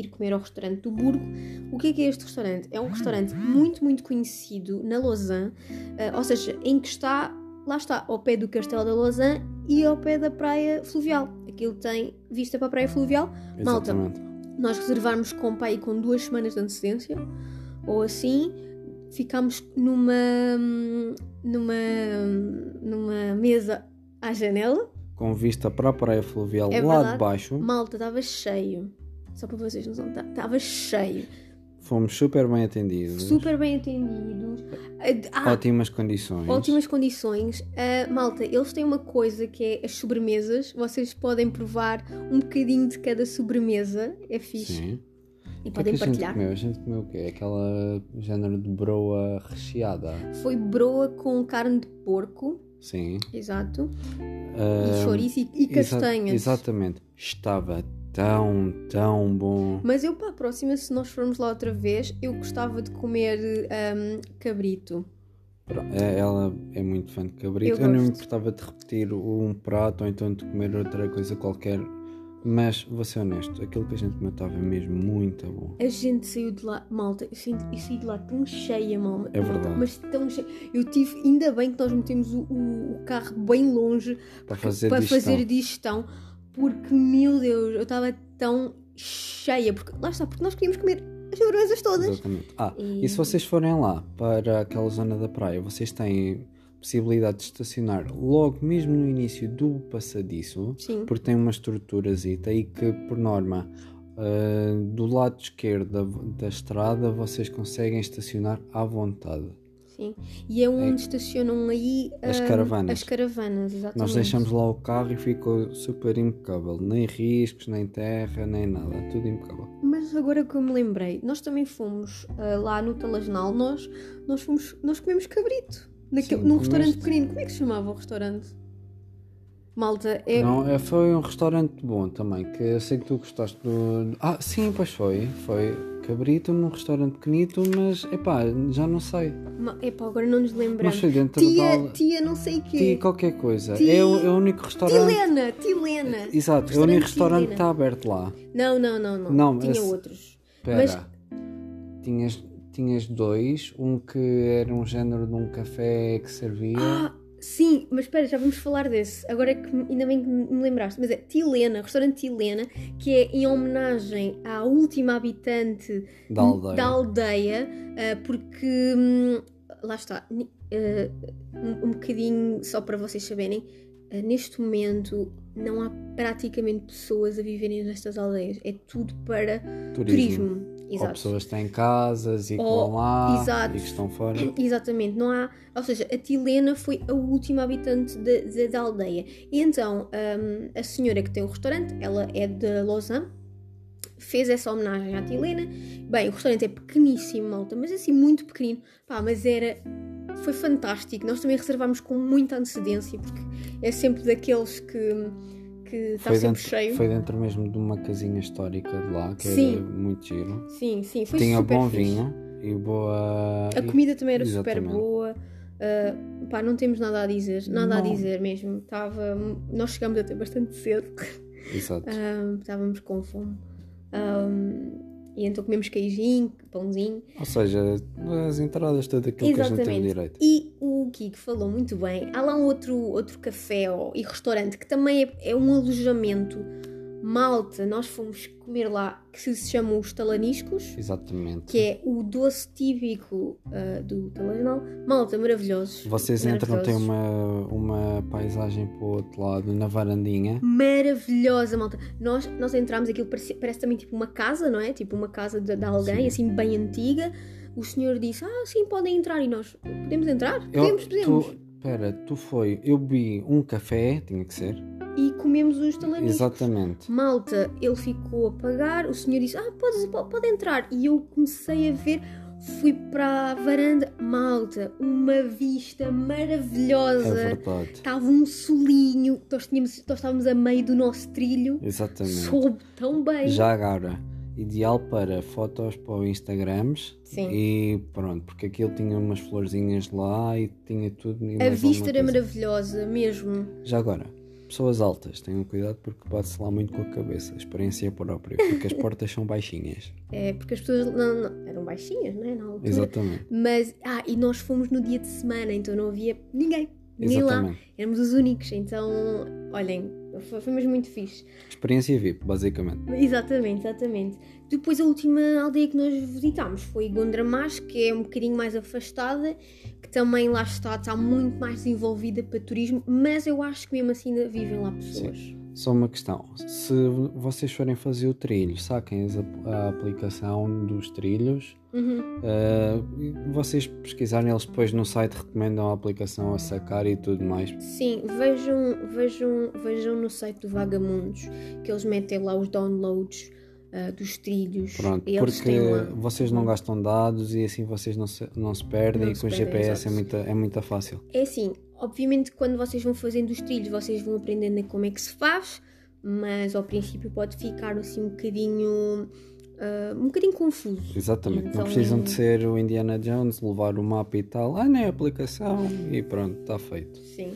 ir comer ao restaurante do Burgo. O que é que é este restaurante? É um restaurante muito, muito conhecido na Lausanne, ah, ou seja, em que está, lá está, ao pé do Castelo da Lausanne e ao pé da praia fluvial. Aquilo tem vista para a praia fluvial. Malta, Exatamente. nós reservarmos com o pai com duas semanas de antecedência ou assim ficámos numa numa numa mesa à janela Com vista para a praia fluvial É lá verdade. de baixo. malta estava cheio só para vocês não são estava cheio Fomos super bem atendidos. super bem atendidos ah, Ótimas condições. ótimas condições Ah, malta eles têm uma coisa que é as sobremesas vocês podem provar um bocadinho de cada sobremesa é fixe Sim. e O que é que podem a gente partilhar comeu? A gente comeu o quê? Aquela género de broa recheada. foi broa com carne de porco Sim. Exato. Ah, E chouriço e, e exa- castanhas. exatamente. Estava tão, tão bom. Mas eu, para a próxima, se nós formos lá outra vez, eu gostava de comer hum, cabrito. É- Ela é muito fã de cabrito. Eu Eu, não me importava de repetir um prato ou então de comer outra coisa qualquer. Mas vou ser honesto, aquilo que a gente comeu estava mesmo muito bom. A gente saiu de lá, malta, eu, sinto, eu saí de lá tão cheia, mal, É malta, verdade. mas tão cheia. Eu tive, ainda bem que nós metemos o, o- o carro bem longe Para fazer para digestão. fazer digestão, porque, meu Deus, eu estava tão cheia, porque lá está, porque nós queríamos comer as sobremesas todas. Exatamente. Ah, E- e se vocês forem lá para aquela zona da praia, vocês têm possibilidade de estacionar logo mesmo no início do passadiço, Sim. porque tem uma estruturazita e que, por norma, ah, do lado esquerdo da, da estrada vocês conseguem estacionar à vontade. Sim. E é onde estacionam aí As hum, caravanas. As caravanas, exatamente. Nós deixamos lá o carro e ficou super impecável. Nem riscos, nem terra, nem nada. Tudo impecável. Mas agora que eu me lembrei, nós também fomos ah, lá no Talasnal, nós, nós fomos, nós comemos cabrito. Naquele, Sim, num restaurante pequenino. Como é que se chamava o restaurante? Malta, é. Não, é, foi um restaurante bom também, que eu sei que tu gostaste do... Ah, sim, pois foi. Foi cabrito num restaurante pequenito, mas, epá, já não sei. Ma- Epá, agora não nos lembramos. Mas foi dentro Tia, da... tia, não sei o quê. Tia qualquer coisa. Tia- É, o, é o único restaurante... Tilena, Tilena. Exato, é o único Restaurante que está aberto lá. Não, não, não, não. Não, Tinha esse- outros. Espera. Mas- Tinhas, tinhas dois, um que era um género de um café que servia... Ah, sim, mas espera, já vamos falar desse. Agora é que ainda bem que me lembraste. Mas é Tilena, restaurante Tilena, que é em homenagem à última habitante Da aldeia. da aldeia, ah, porque hum, lá está, ah, um, um bocadinho só para vocês saberem, ah, neste momento não há praticamente pessoas a viverem nestas aldeias, é tudo para turismo. Ou Exato. pessoas que têm casas e que Ou- vão lá exato. e que estão fora. [clears throat] Exatamente, não há. Ou seja, a Tilena foi a última habitante da- da- da aldeia. E então, hum, a senhora que tem o restaurante, ela é de Lausanne, fez essa homenagem à Tilena. Bem, o restaurante é pequeníssimo, malta, mas assim, muito pequenino. Pá, mas era. Foi fantástico. Nós também reservámos com muita antecedência, porque é sempre daqueles que. Que está Foi sempre dentro, cheio. foi dentro mesmo de uma casinha histórica de lá, que Sim. era muito giro. Sim, sim, foi Tinha super bom fixe. vinho e boa. A comida também era super Exatamente. boa. Uh, pá, não temos nada a dizer, nada a Não. dizer mesmo. Estava, nós chegámos até bastante cedo, Exato. Um, estávamos com fome. Um, e então comemos queijinho, pãozinho. Ou seja, as entradas, tudo aquilo que a gente tem Exatamente. direito. E o o Kiko falou muito bem. Há lá um outro, outro café ou, e restaurante que também é, é um alojamento. Malta, nós fomos comer lá, que se chama os talaniscos, Exatamente. que é o doce típico ah, do Talanal. Malta, maravilhosos. Vocês entram, tem uma, uma paisagem para o outro lado, na varandinha. Maravilhosa, malta. Nós, nós entramos, aquilo parece, parece também tipo uma casa, não é? Tipo uma casa de, de alguém, Sim. assim, bem antiga. O senhor disse, ah, sim, podem entrar. E nós, podemos entrar? Eu- Podemos, podemos. Tu, pera, tu foi, eu vi um café, tinha que ser. E comemos os talaniscos. Exatamente. Malta, ele ficou a pagar, o senhor disse, ah, pode, pode, entrar. E eu comecei a ver, fui para a varanda, malta, uma vista É maravilhosa. verdade. Estava um solinho, nós, tínhamos, nós estávamos a meio do nosso trilho. Exatamente. Soube tão bem. Já agora, ideal para fotos para o Instagrams. Sim. E pronto, porque aquilo tinha umas florzinhas lá e tinha tudo. A vista era coisa. maravilhosa, mesmo. Já agora, pessoas altas, tenham cuidado porque bate-se lá muito com a cabeça. Experiência própria, porque as portas são baixinhas. É, porque as pessoas não, não- eram baixinhas, não é? Na altura. Exatamente. Mas, ah, e nós fomos no dia de semana, então não havia ninguém. Ninguém lá. Exatamente. Éramos os únicos, então, olhem, foi, foi mesmo muito fixe. Experiência VIP, basicamente. Exatamente, exatamente. Depois a última aldeia que nós visitámos foi Gondramás, que é um bocadinho mais afastada, que também lá está, está muito mais desenvolvida para turismo, mas eu acho que mesmo assim ainda vivem lá pessoas. Só uma questão. Se vocês forem fazer o trilho, saquem ap- a aplicação dos trilhos. Uhum. Uh, vocês pesquisarem, eles depois no site recomendam a aplicação a sacar e tudo mais. Sim, vejam, vejam, vejam no site do Vagamundos que eles metem lá os downloads ah, dos trilhos. Pronto, porque lá. vocês não gastam dados e assim vocês não se, não se perdem Não e com o perdem, GPS é muito, é muito fácil. É assim, obviamente quando vocês vão fazendo os trilhos, vocês vão aprendendo como é que se faz, mas ao princípio pode ficar assim um bocadinho. ah, um bocadinho confuso. Exatamente. Então- Não precisam de ser o Indiana Jones, levar o mapa e tal. Ah, nem a aplicação e pronto, está feito. Sim.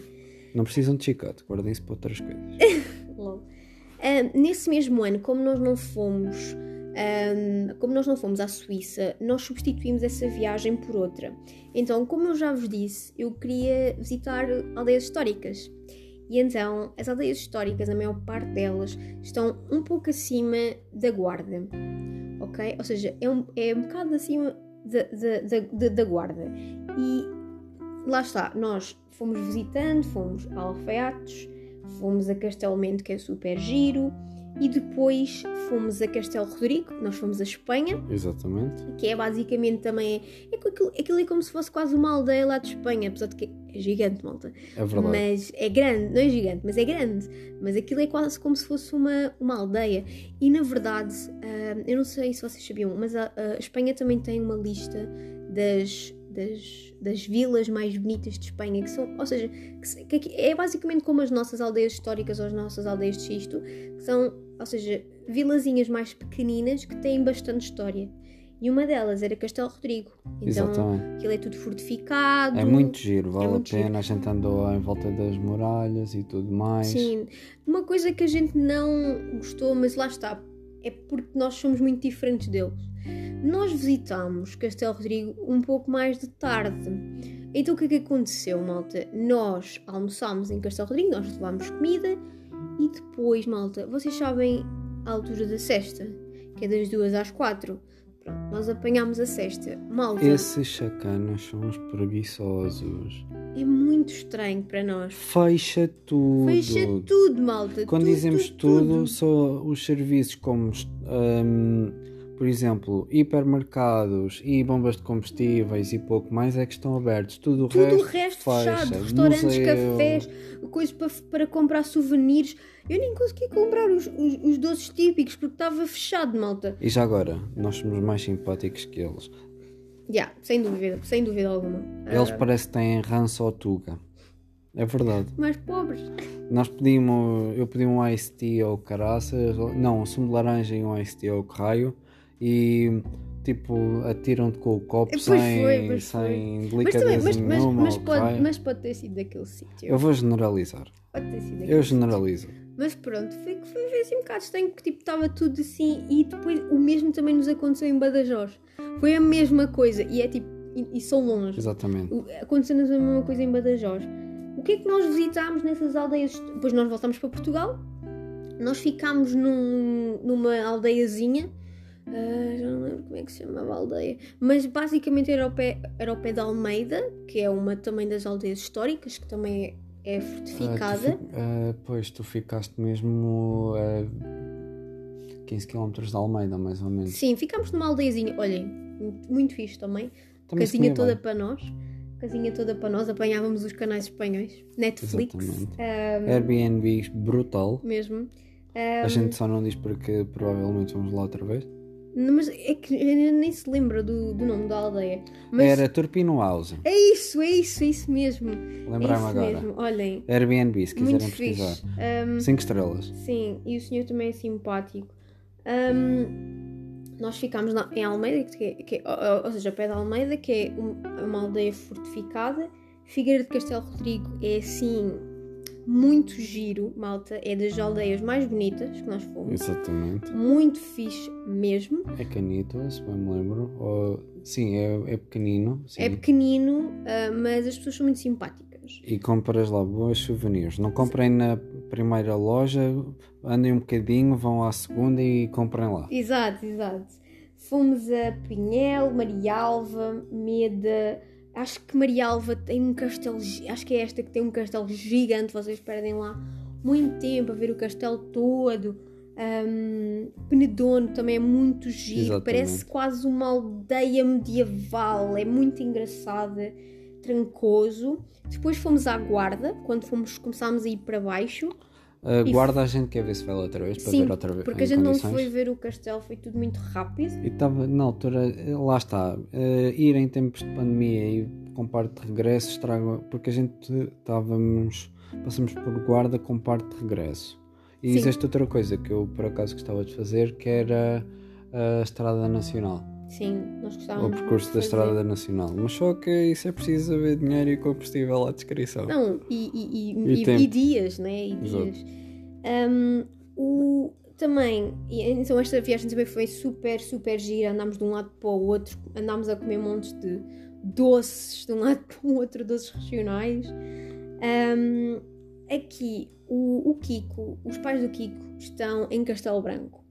Não precisam de chicote, guardem-se para outras coisas. [laughs] Lol. Ah, nesse mesmo ano, como nós não fomos, ahm, como nós não fomos à Suíça, nós substituímos essa viagem por outra. Então, como eu já vos disse, eu queria visitar aldeias históricas. E então, as aldeias históricas, a maior parte delas, estão um pouco acima da Guarda. Ok? Ou seja, é um, é um bocado acima da, da, da, da- da Guarda. E lá está, nós fomos visitando, fomos a Alfaiates, fomos a Castelo Mento, que é super giro, e depois fomos a Castelo Rodrigo, nós fomos a Espanha, Exatamente. que é basicamente também. É, aquilo, aquilo é como se fosse quase uma aldeia lá de Espanha, apesar de que é gigante, malta. É verdade. Mas é grande, não é gigante, mas é grande. Mas aquilo é quase como se fosse uma, uma aldeia. E na verdade, ah, eu não sei se vocês sabiam, mas a, a Espanha também tem uma lista das, das, das vilas mais bonitas de Espanha, que são, ou seja, que, que é basicamente como as nossas aldeias históricas ou as nossas aldeias de xisto, que são, ou seja, vilazinhas mais pequeninas que têm bastante história. E uma delas era Castelo Rodrigo. Então, Exatamente. aquilo é tudo fortificado. É muito giro, vale muito a pena. A gente andou em volta das muralhas e tudo mais. Sim, uma coisa que a gente não gostou, mas lá está, é porque nós somos muito diferentes deles. Nós visitámos Castelo Rodrigo um pouco mais de tarde. Então o que é que aconteceu, malta? Nós almoçámos em Castelo Rodrigo, nós levámos comida e depois, malta, vocês sabem a altura da sexta, que é das duas às quatro. Pronto, nós apanhámos a sexta. Malta, Esses chacanas são os preguiçosos. é muito estranho para nós. Fecha tudo. Fecha tudo, malta. Quando tudo, dizemos tudo, só os serviços como, hum, por exemplo, hipermercados e bombas de combustíveis e pouco mais é que estão abertos. Tudo o Tudo resto, o resto fecha. fechado, restaurantes, Museu. cafés, coisas para, para comprar souvenirs. Eu nem consegui comprar os, os, os doces típicos porque estava fechado, malta. E já agora, nós somos mais simpáticos que eles. Já, sem dúvida, sem dúvida alguma. Eles Ah, parece que têm ranço ou tuga. É verdade. mais pobres. Nós pedimos, eu pedi um iced tea ao caraças, não, um sumo de laranja e um iced tea ao raio e tipo atiram-te com o copo Pois sem, foi, pois sem Mas, delicadeza mas, mas, nenhuma. mas, ao pode, mas pode ter sido daquele sítio. Eu vou generalizar. Pode ter sido daquele Eu sítio. generalizo. Mas pronto, foi que foi assim um bocado estranho porque tipo estava tudo assim e depois o mesmo também nos aconteceu em Badajoz. Foi a mesma coisa e é tipo, e, e são longe. Exatamente. Aconteceu-nos a mesma coisa em Badajoz. O que é que nós visitámos nessas aldeias? Depois nós voltámos para Portugal. Nós ficámos num- numa aldeiazinha. Ah, já não lembro como é que se chamava a aldeia. Mas basicamente era ao, pé, era ao pé de Almeida, que é uma também das aldeias históricas, que também é, é tu fortificada. fi- ah, pois, tu ficaste mesmo a 15 km de Almeida, mais ou menos. Sim, ficámos numa aldeiazinha. Olhem, muito, fixe também. Também casinha toda bem. para nós. Casinha toda para nós. Apanhávamos os canais espanhóis. Netflix. Ah, Airbnb brutal. mesmo. A gente só não diz porque provavelmente vamos lá outra vez. Mas é que nem se lembra do, do nome da aldeia. Mas Era Turpino House. é isso, é isso, é isso mesmo. É Lembrar-me isso agora. mesmo. Olhem, Airbnb, se quiserem pesquisar. Ahm, 5 estrelas. sim, e o senhor também é simpático. Ahm, nós ficámos na- em Almeida, que é, que é- ou, ou seja, pé de Almeida, que é um- uma aldeia fortificada. Figueira de Castelo Rodrigo é assim muito giro, malta. É das aldeias mais bonitas que nós fomos. Exatamente. Muito fixe mesmo. É canito, se bem me lembro. Ou- sim, é, é pequenino. Sim. É pequenino, ah, mas as pessoas são muito simpáticas. E compras lá boas souvenirs. Não comprem na primeira loja, andem um bocadinho, vão à segunda e comprem lá. Exato, exato. Fomos a Pinhel, Marialva, Meda. Acho que Marialva tem um castelo. Acho que é esta que tem um castelo gigante. Vocês perdem lá muito tempo a ver o castelo todo. Ahm, Penedono também é muito giro. Exatamente. Parece quase uma aldeia medieval. É muito engraçada. Trancoso. Depois fomos à Guarda. Quando fomos, começámos a ir para baixo. Uh, guarda a gente quer ver se vai lá outra vez para Sim, ver outra vez. porque a gente não condições. foi ver o castelo. Foi tudo muito rápido. E estava na altura, lá está, eh, ir em tempos de pandemia e com parte de regresso estraga, porque a gente estávamos, passamos por guarda com parte de regresso. E Sim. existe outra coisa que eu por acaso gostava de fazer, que era a Estrada Nacional, Sim, nós gostávamos. o percurso da. Estrada Nacional. Mas só que isso é preciso haver dinheiro e combustível à descrição. Não, e, e, e, E dias, né? E dias. Um, o, também, então esta viagem também foi super, super gira. Andámos de um lado para o outro, andámos a comer montes de doces de um [laughs] lado para o outro, doces regionais. Um, aqui, o, o Kiko, os pais do Kiko estão em Castelo Branco.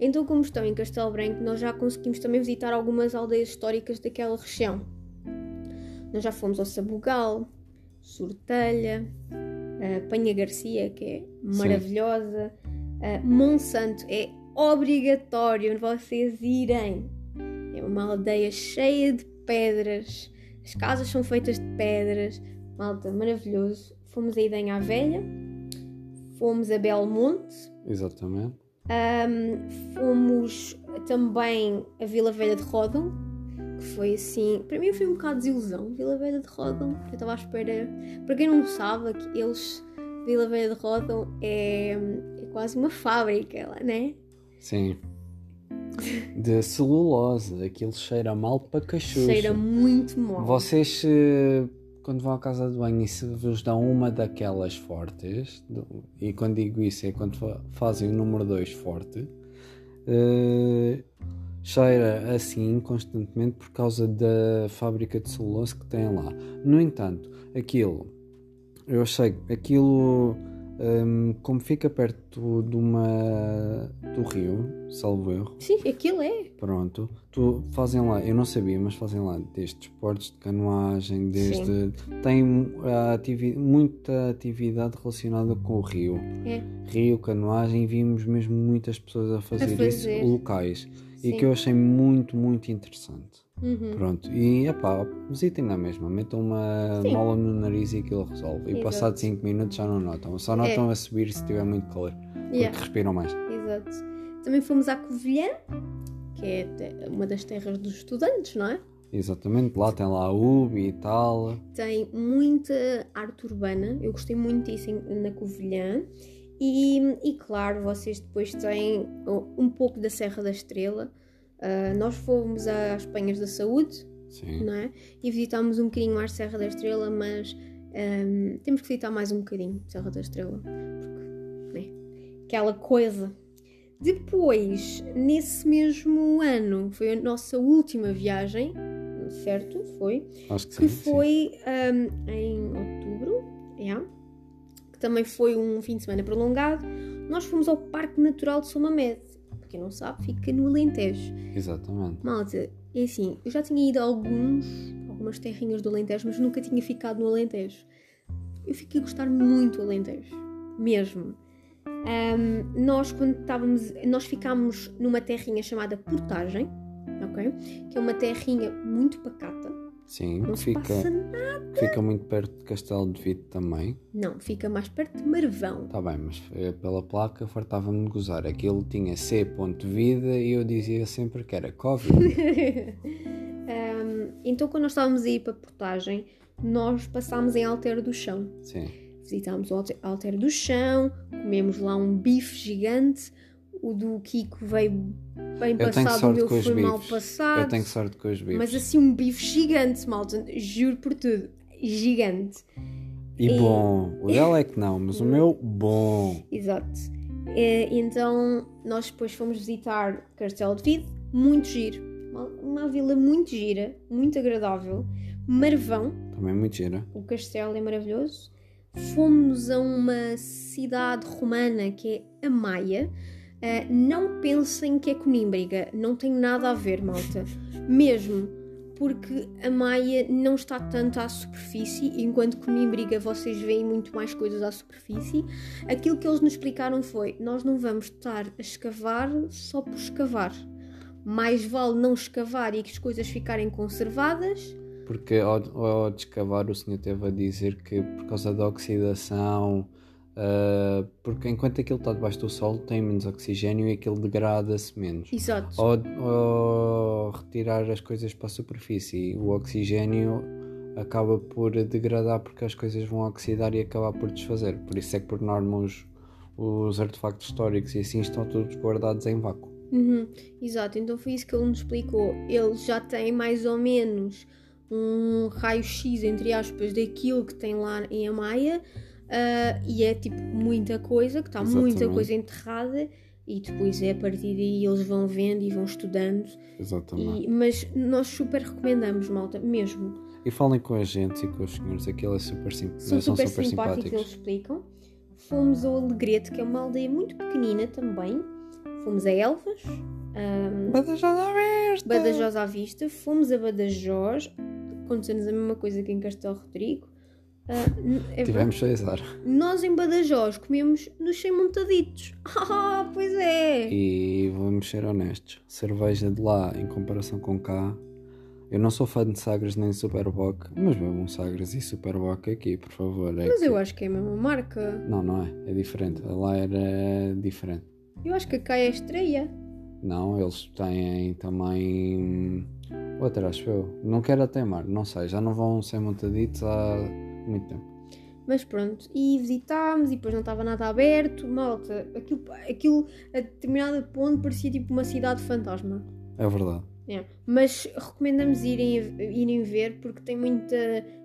Então, como estão em Castelo Branco, nós já conseguimos também visitar algumas aldeias históricas daquela região. Nós já fomos ao Sabugal, Sortelha, a Penha Garcia, que é maravilhosa, a Monsanto, é obrigatório vocês irem. É uma aldeia cheia de pedras, as casas são feitas de pedras, malta, maravilhoso. Fomos a Idenha à Velha, fomos a Belmonte, Exatamente. Ahm, fomos também a Vila Velha de Rodão, que foi assim. Para mim foi um bocado de desilusão. Vila Velha de Rodão, eu estava à espera. Para quem não sabe, que eles. Vila Velha de Rodão é, é quase uma fábrica lá, né? Sim. De celulose, aquilo cheira mal para cachucha. Cheira muito mal. Vocês, eh, quando vão à casa de banho e se vos dão uma daquelas fortes, e quando digo isso é quando fa- fazem o número 2 forte, eh, cheira assim constantemente por causa da fábrica de celulose que tem lá. No entanto, aquilo, eu achei que aquilo, hum, como fica perto de uma, do rio, salvo erro, Sim, aquilo é. Pronto, tu fazem lá, eu não sabia, mas fazem lá desde esportes de canoagem, desde. tem a ativi- muita atividade relacionada com o rio. É. Rio, canoagem, e vimos mesmo muitas pessoas a fazer, fazer. isso, locais. E Sim. que eu achei muito, muito interessante. Uhum. Pronto, e epá, visitem na mesma, metam uma Sim. mola no nariz e aquilo resolve. E Exato. passado 5 minutos já não notam, só notam a subir se tiver muito calor, porque Yeah. respiram mais. Exato. Também fomos à Covilhã, que é uma das terras dos estudantes, não é? Exatamente, lá tem lá a UB e tal. tem muita arte urbana, eu gostei muito disso na Covilhã. E, e claro, vocês depois têm um pouco da Serra da Estrela. Ah, nós fomos às Penhas da Saúde, Sim. não é? E visitámos um bocadinho mais Serra da Estrela, mas ahm, temos que visitar mais um bocadinho Serra da Estrela, porque, né? Aquela coisa. Depois, nesse mesmo ano, foi a nossa última viagem, certo? Foi. Acho que sim. que sim. foi um, em outubro, yeah, que também foi um fim de semana prolongado. Nós fomos ao Parque Natural de Somamed. Para quem não sabe, fica no Alentejo. Exatamente. Malta, é assim, eu já tinha ido a alguns, algumas terrinhas do Alentejo, mas nunca tinha ficado no Alentejo. Eu fiquei a gostar muito do Alentejo, mesmo. Um, nós, quando estávamos, nós ficámos numa terrinha chamada Portagem, ok? Que é uma terrinha muito pacata, Sim, não fica, passa nada. fica muito perto de Castelo de Vito também. Não, fica mais perto de Marvão. Está bem, mas eh, pela placa fartava-me de gozar. Aquilo tinha C vida e eu dizia sempre que era Covid. [laughs] Um, então, quando nós estávamos a ir para portagem, nós passámos em Altero do Chão. Sim. Visitámos o Alter- do Chão, comemos lá um bife gigante. O do Kiko veio bem Eu passado, o meu foi mal bifes. passado. Eu tenho sorte com os bifes. Mas assim, um bife gigante, malta. Juro por tudo. Gigante. E bom. O dela é que não, mas o meu, bom. [laughs] Exato. Eh, Então, nós depois fomos visitar Castelo de Vide, muito giro. Uma, uma vila muito gira, muito agradável. Marvão, Também muito gira. o castelo é maravilhoso. Fomos a uma cidade romana que é a Maia. Eh, não pensem que é Conímbriga, não tem nada a ver, malta. Mesmo porque a Maia não está tanto à superfície, enquanto Conímbriga vocês veem muito mais coisas à superfície. Aquilo que eles nos explicaram foi: nós não vamos estar a escavar só por escavar. Mais vale não escavar e que as coisas ficarem conservadas Porque ao, ao descavar o senhor teve a dizer que por causa da oxidação, ah, porque enquanto aquilo está debaixo do sol tem menos oxigênio e aquilo degrada-se menos. Exato. Ao, ao retirar as coisas para a superfície, o oxigênio acaba por degradar porque as coisas vão oxidar e acabar por desfazer. Por isso é que por norma os, os artefactos históricos e assim estão todos guardados em vácuo. Uhum, exato, então foi isso que ele nos explicou. Ele já tem mais ou menos um raio-x, entre aspas, daquilo que tem lá em Amaia ah, e é tipo muita coisa, que está muita coisa enterrada e depois é a partir daí eles vão vendo e vão estudando. Exatamente. E- mas nós super recomendamos, malta, mesmo. E, falem com a gente e com os senhores, aquilo é super sim- São super, super simpáticos, eles explicam. Fomos ao Alegrete, que é uma aldeia muito pequenina também. Fomos a Elvas. Ah, Badajoz à vista! Badajoz à vista, fomos a Badajoz, aconteceu-nos a mesma coisa que em Castelo Rodrigo. Ah, n- é Tivemos César. verdade. Nós em Badajoz comemos nos 100 montaditos. [laughs] Ah, pois é! E vamos ser honestos, cerveja de lá em comparação com cá, eu não sou fã de Sagres nem Superboc, mas bebam Sagres e Superboc aqui, por favor. é Mas que- eu acho que é a mesma marca. Não, não é, é diferente. Lá era diferente. Eu acho que a cá é a estreia. Não, eles têm também outra, acho eu. Não quero teimar, não sei, já não vão ser montaditos há muito tempo. Mas pronto, e visitámos e depois não estava nada aberto. Malta, aquilo, aquilo a determinado ponto parecia tipo uma cidade fantasma. É verdade. É, Mas recomendamos irem, irem ver porque tem muita,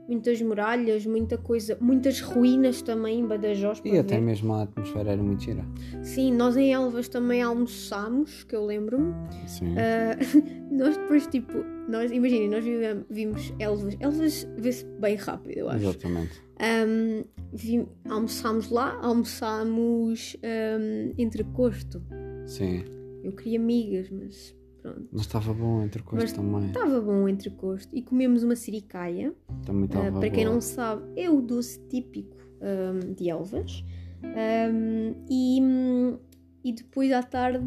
muitas muralhas, muita coisa, muitas ruínas também em Badajoz E até ver. mesmo a atmosfera era muito gira. Sim, nós em Elvas também almoçámos, que eu lembro-me. Sim. Ah, [laughs] nós depois, tipo, nós, imaginem, nós vivemos, vimos Elvas. Elvas vê-se bem rápido, eu acho. Exatamente. Ahm, vi- almoçámos lá, almoçámos um, entrecosto. Sim. Eu queria migas, mas pronto. Mas estava bom entre coisas Mas também. Estava bom o entrecosto. E comemos uma siricaia. Também Ah, estava para quem boa. não sabe, é o doce típico ahm, de Elvas. Ahm, e, e depois à tarde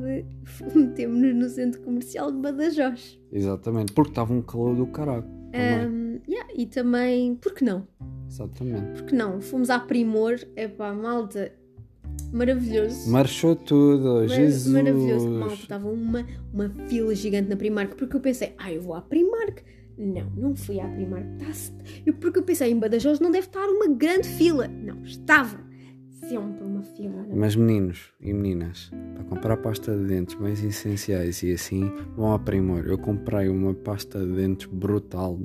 [laughs] metemos-nos no centro comercial de Badajoz. Exatamente, porque estava um calor do caralho. Ahm, yeah, e também, por que não? Exatamente. Por que não? Fomos à Primor, epá, malta, maravilhoso. Marchou tudo, Mar- Jesus. Maravilhoso. Malta, estava uma, uma fila gigante na Primark, porque eu pensei, ah, eu vou à Primark. Não, não fui à Primark. Tá-se- eu, porque eu pensei, em Badajoz não deve estar uma grande fila. Não, estava sempre uma fila. Mas meninos e meninas, para comprar pasta de dentes mais essenciais e assim, vão a Primor. Eu comprei uma pasta de dentes brutal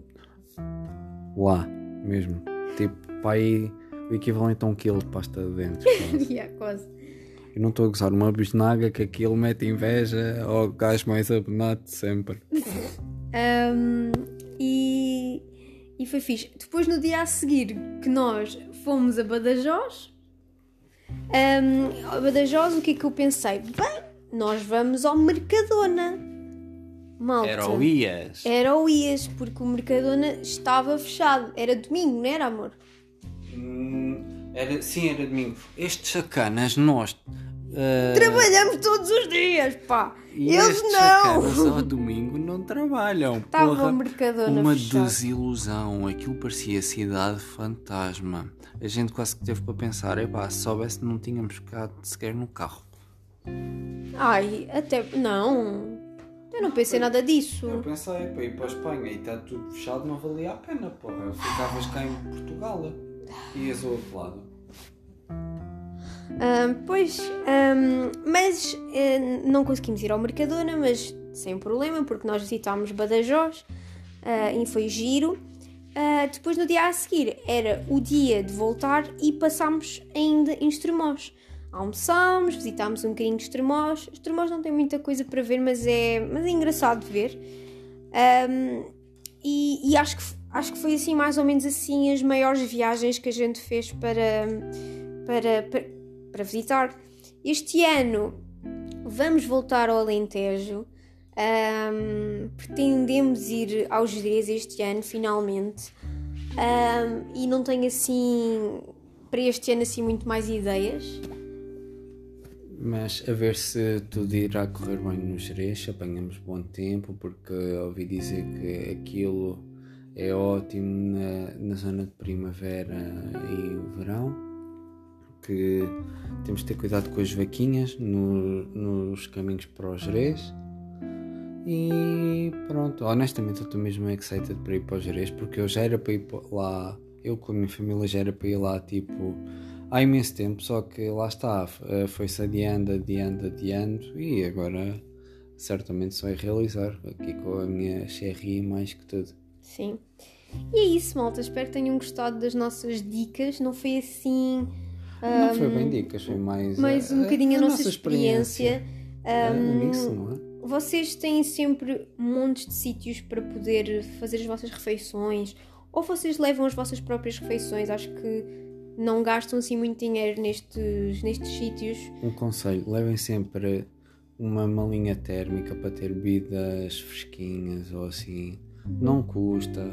lá mesmo. Tipo, para aí o equivalente a um quilo de pasta de dentes. [laughs] quase. yeah, quase. Eu não estou a gozar uma bisnaga que aquilo mete inveja ao gajo mais abonado de sempre. [laughs] Um, e E foi fixe. Depois, no dia a seguir, que nós fomos a Badajoz, um, a Badajoz, o que é que eu pensei? Bem, nós vamos ao Mercadona. Malta. Era o Ias. Era o Ias, porque o Mercadona estava fechado. Era domingo, não era, amor? Hum, era, sim, era domingo. Estes sacanas, nós. Uh, Trabalhamos todos os dias, pá. e Eles não. sacanas ao [laughs] domingo não trabalham. Estava o Mercadona uma fechado. desilusão. Aquilo parecia cidade fantasma. A gente quase que teve para pensar: epá, se soubesse, não tínhamos ficado sequer no carro. Ai, até. Não. Eu não pensei nada disso. Eu pensei, para ir para a Espanha e está tudo fechado, não valia a pena. Eu ficavas cá em Portugal. Ias ao outro lado. Ahm, pois, ahm, mas eh, não conseguimos ir ao Mercadona, mas sem problema, porque nós visitámos Badajoz ah, e foi giro. Ah, depois, no dia a seguir, era o dia de voltar e passámos ainda em Estremoz. Almoçámos, visitámos um bocadinho de Estremoz. Estremoz não tem muita coisa para ver, mas é, mas é engraçado de ver. E e acho, que, acho que foi assim, mais ou menos assim, as maiores viagens que a gente fez para, para, para, para visitar. Este ano vamos voltar ao Alentejo. Ahm, pretendemos ir aos Jerez este ano, finalmente. Ahm, e não tenho assim, para este ano, assim, muito mais ideias. Mas a ver se tudo irá correr bem no Jerez, apanhamos bom tempo, porque ouvi dizer que aquilo é ótimo na, na zona de primavera e verão, que temos de ter cuidado com as vaquinhas no- nos caminhos para o Jerez. E pronto, honestamente eu estou mesmo excited para ir para o Jerez, porque eu já era para ir lá, eu com a minha família já era para ir lá tipo há imenso tempo, só que lá está, eh, foi-se adiando, adiando, adiando e agora certamente só é realizar aqui com a minha Cherry mais que tudo. Sim. E é isso, malta. Espero que tenham gostado das nossas dicas. Não foi assim. Não foi bem dicas, foi mais, mais eh, um bocadinho a, nossa, experiência. experiência. É, Ahm, nisso, não é? vocês têm sempre montes de sítios para poder fazer as vossas refeições, ou vocês levam as vossas próprias refeições. Acho que não gastam assim muito dinheiro nestes, nestes sítios. Um conselho, levem sempre uma malinha térmica para ter bebidas fresquinhas ou assim. Não custa.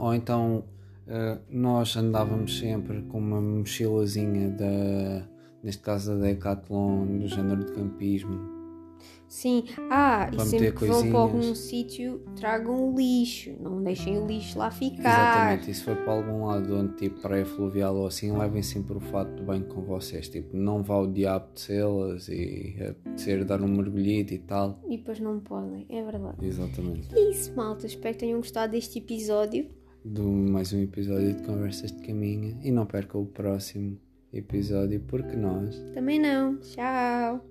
Ou então eh, nós andávamos sempre com uma mochilazinha da, neste caso da Decathlon, do género de campismo. Sim, ah, e sempre que vão para algum sítio, tragam o lixo, não deixem o lixo lá ficar. Exatamente, e se for para algum lado onde tipo praia fluvial ou assim, levem sempre o fato de banho com vocês. Tipo, não vá o dia apetecê-las e apetecer dar um mergulhito e tal. E depois não podem, é verdade. Exatamente. É isso, malta. Espero que tenham gostado deste episódio. de mais um episódio de Conversas de Caminha e não perca o próximo episódio porque nós Também não. Tchau.